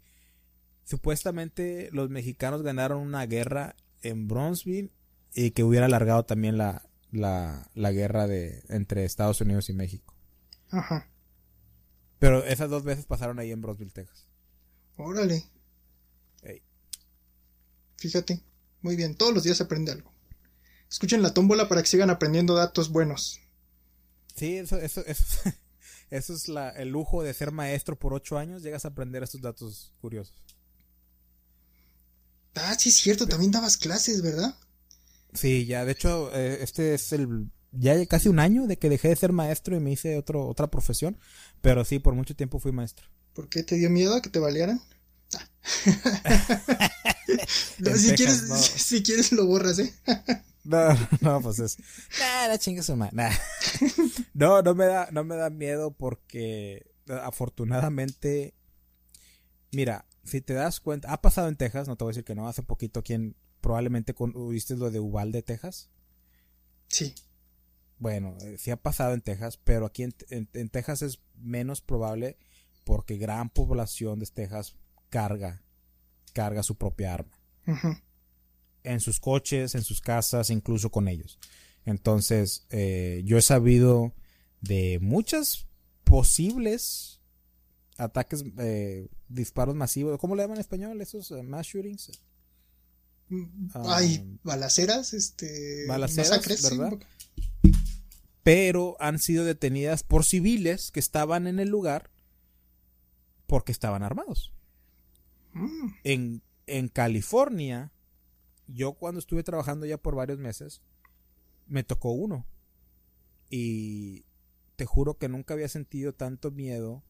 supuestamente los mexicanos ganaron una guerra en Bronzeville y que hubiera alargado también la, la, la guerra de entre Estados Unidos y México. Ajá. Pero esas dos veces pasaron ahí en Bronzeville, Texas. Órale. Fíjate. Muy bien, todos los días se aprende algo. Escuchen la tómbola para que sigan aprendiendo datos buenos. Sí, eso, eso, eso, eso es la, el lujo de ser maestro por ocho años. Llegas a aprender estos datos curiosos. Ah, sí es cierto, también dabas clases, ¿verdad? Sí, ya, de hecho, eh, este es el ya casi un año de que dejé de ser maestro y me hice otro, otra profesión, pero sí, por mucho tiempo fui maestro. ¿Por qué te dio miedo a que te valieran? Ah. si, quieres, si, quieres lo borras, ¿eh? no, no, pues es. Nah, la su No, no me da, no me da miedo porque afortunadamente Mira, si te das cuenta, ha pasado en Texas, no te voy a decir que no, hace poquito quien probablemente viste lo de Uvalde, Texas. Sí. Bueno, eh, sí ha pasado en Texas, pero aquí en, Texas es menos probable porque gran población de Texas carga, carga su propia arma. En sus coches, en sus casas, incluso con ellos. Entonces, eh, yo he sabido de muchas posibles ataques, eh, disparos masivos. ¿Cómo le llaman en español esos mass shootings? Hay ah, balaceras, este. Balaceras, ¿verdad? Pero han sido detenidas por civiles que estaban en el lugar porque estaban armados. Mm. En, en California, yo cuando estuve trabajando ya por varios meses, me tocó uno. Y te juro que nunca había sentido tanto miedo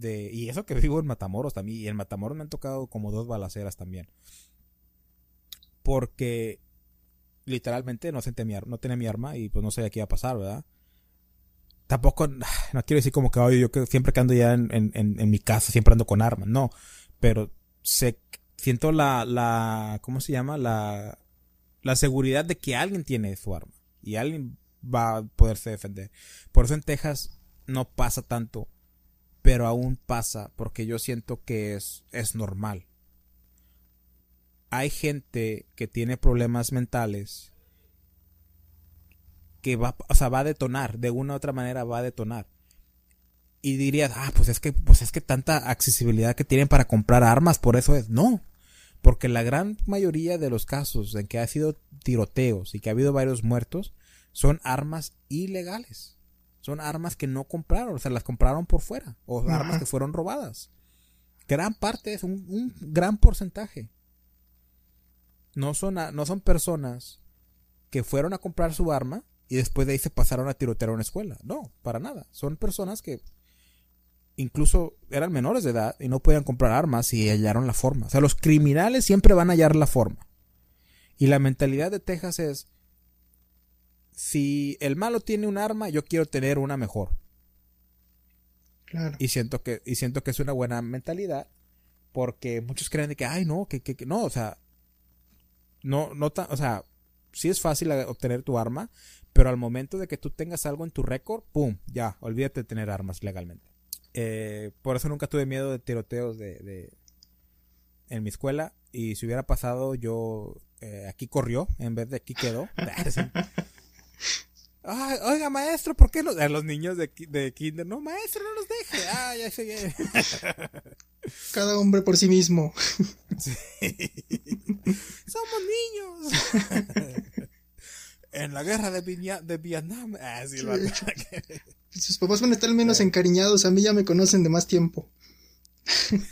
y eso que vivo en Matamoros también. Y en Matamoros me han tocado como dos balaceras también. Porque literalmente no senté mi no tenía mi arma y pues no sabía qué iba a pasar, ¿verdad? Tampoco, no quiero decir como que yo que siempre que ando ya en, mi casa, siempre ando con armas, no. Pero sé, siento la, la, ¿cómo se llama? La, la seguridad de que alguien tiene su arma y alguien va a poderse defender. Por eso en Texas no pasa tanto pero aún pasa porque yo siento que es, es normal. Hay gente que tiene problemas mentales que va, o sea, va a detonar, de una u otra manera va a detonar. Y dirías, ah, pues es que, pues es que tanta accesibilidad que tienen para comprar armas, por eso es. No, porque la gran mayoría de los casos en que ha sido tiroteos y que ha habido varios muertos son armas ilegales son armas que no compraron, o sea, las compraron por fuera, o armas que fueron robadas. Gran parte es un, gran porcentaje. No son, no son personas que fueron a comprar su arma y después de ahí se pasaron a tirotear a una escuela. No, para nada. Son personas que incluso eran menores de edad y no podían comprar armas y hallaron la forma. O sea, los criminales siempre van a hallar la forma. Y la mentalidad de Texas es, si el malo tiene un arma, yo quiero tener una mejor. Claro. Y siento que, y siento que es una buena mentalidad. Porque muchos creen de que, ay, no, que, que, no, o sea, no, no, o sea, sí es fácil obtener tu arma, pero al momento de que tú tengas algo en tu récord, pum, ya, olvídate de tener armas legalmente. Eh, por eso nunca tuve miedo de tiroteos de, de en mi escuela. Y si hubiera pasado, yo eh, aquí corrió en vez de aquí quedó. Ay, oiga, maestro, ¿por qué no? A los niños de, de kinder, no, maestro, no los deje. Ah, ya. Cada hombre por sí mismo. Somos niños. en la guerra de, de Vietnam. Ah, sí, Sus papás van a estar menos encariñados. A mí ya me conocen de más tiempo.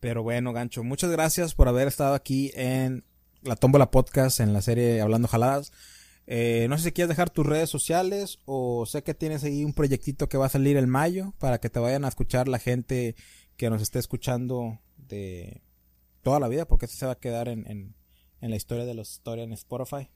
Pero bueno, Gancho, muchas gracias por haber estado aquí en la Tómbola Podcast en la serie Hablando Jaladas. Eh, no sé si quieres dejar tus redes sociales o sé que tienes ahí un proyectito que va a salir el mayo para que te vayan a escuchar la gente que nos esté escuchando de toda la vida, porque esto se va a quedar en, en, en la historia de los historias en Spotify.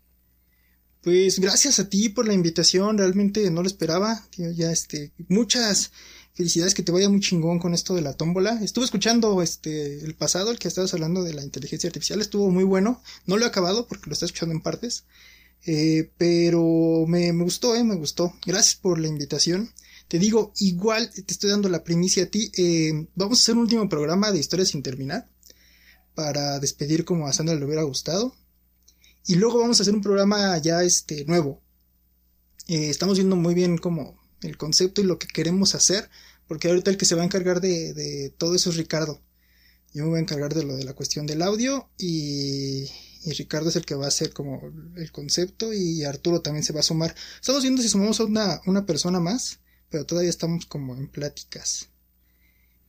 Pues gracias a ti por la invitación, realmente no lo esperaba, ya este, muchas felicidades que te vaya muy chingón con esto de la tómbola. Estuve escuchando este el pasado, el que estabas hablando de la inteligencia artificial, estuvo muy bueno. No lo he acabado porque lo estoy escuchando en partes. Eh, pero me, gustó, eh, me gustó. Gracias por la invitación. Te digo, igual te estoy dando la primicia a ti. Eh, vamos a hacer un último programa de historias sin terminar. Para despedir como a Sandra le hubiera gustado. Y luego vamos a hacer un programa ya este nuevo. Eh, estamos viendo muy bien como el concepto y lo que queremos hacer. Porque ahorita el que se va a encargar de, todo eso es Ricardo. Yo me voy a encargar de lo de la cuestión del audio y, y, Ricardo es el que va a hacer como el concepto y Arturo también se va a sumar. Estamos viendo si sumamos a una, una persona más, pero todavía estamos como en pláticas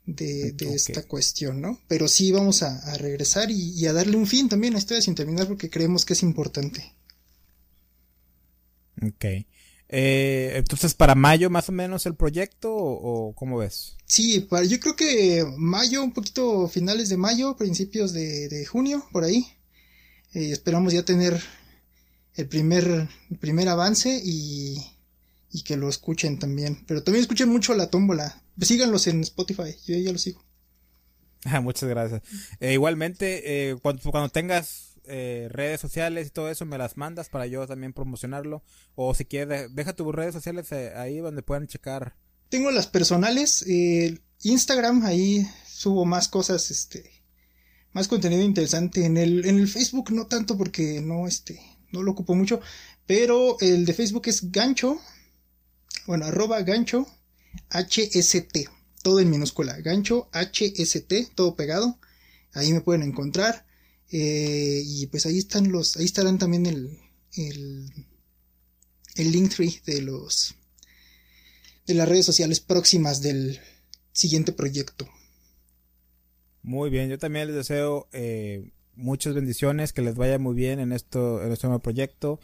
de, de esta cuestión, ¿no? Pero sí vamos a, regresar y, y, a darle un fin también a Historia sin terminar porque creemos que es importante. Ok. Eh, entonces, ¿para mayo más o menos el proyecto o, cómo ves? Sí, para, yo creo que mayo, un poquito finales de mayo, principios de, junio, por ahí. Eh, esperamos ya tener el primer, primer avance y, y que lo escuchen también. Pero también escuchen mucho la tómbola. Síganlos en Spotify, yo ya los sigo. Muchas gracias. Eh, igualmente, eh, cuando, cuando, tengas eh, redes sociales y todo eso, me las mandas para yo también promocionarlo. O si quieres, deja tus redes sociales ahí donde puedan checar. Tengo las personales, Instagram, ahí subo más cosas, este, más contenido interesante. En el, en el Facebook no tanto porque no, este, no lo ocupo mucho. Pero el de Facebook es gancho, bueno, arroba gancho HST, todo en minúscula, gancho HST, todo pegado, ahí me pueden encontrar, eh, y pues ahí están los, ahí estarán también el, el, el link tree de los, de las redes sociales próximas del siguiente proyecto. Muy bien, yo también les deseo eh, muchas bendiciones, que les vaya muy bien en esto, en este nuevo proyecto.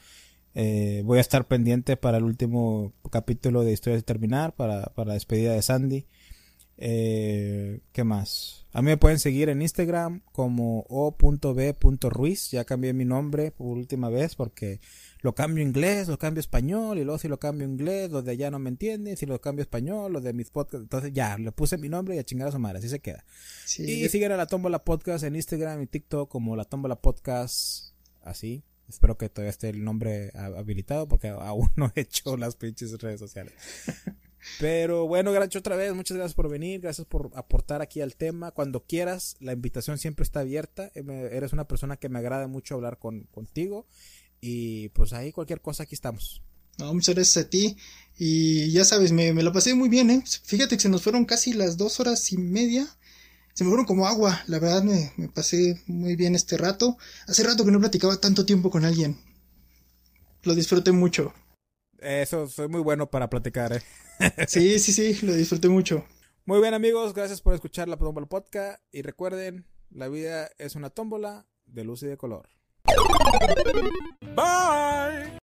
Eh, voy a estar pendiente para el último capítulo de Historias de Terminar, para, para la despedida de Sandy. Eh, ¿Qué más? A mí me pueden seguir en Instagram como o.b.ruiz. Ya cambié mi nombre por última vez porque lo cambio inglés, lo cambio español y luego si lo cambio inglés, los de allá no me entienden. Si lo cambio español, los de mis podcasts. Entonces ya, le puse mi nombre y a chingar a su madre. Así se queda. Y siguen a la Tómbola Podcast en Instagram y TikTok como la Tómbola Podcast. Así, Espero que todavía esté el nombre habilitado porque aún no he hecho las pinches redes sociales. Pero bueno, Grancho, otra vez, muchas gracias por venir, gracias por aportar aquí al tema. Cuando quieras, la invitación siempre está abierta. Eh, eres una persona que me agrada mucho hablar con, contigo. Y pues ahí cualquier cosa, aquí estamos. No, muchas gracias a ti. Y ya sabes, me, me lo pasé muy bien, ¿eh? Fíjate que se nos fueron casi las dos horas y media se me fueron como agua. La verdad me, me, pasé muy bien este rato. Hace rato que no platicaba tanto tiempo con alguien. Lo disfruté mucho. Eso, soy muy bueno para platicar, ¿eh? sí, sí, sí, lo disfruté mucho. Muy bien, amigos. Gracias por escuchar la Tómbola Podcast. Y recuerden, la vida es una tómbola de luz y de color. Bye.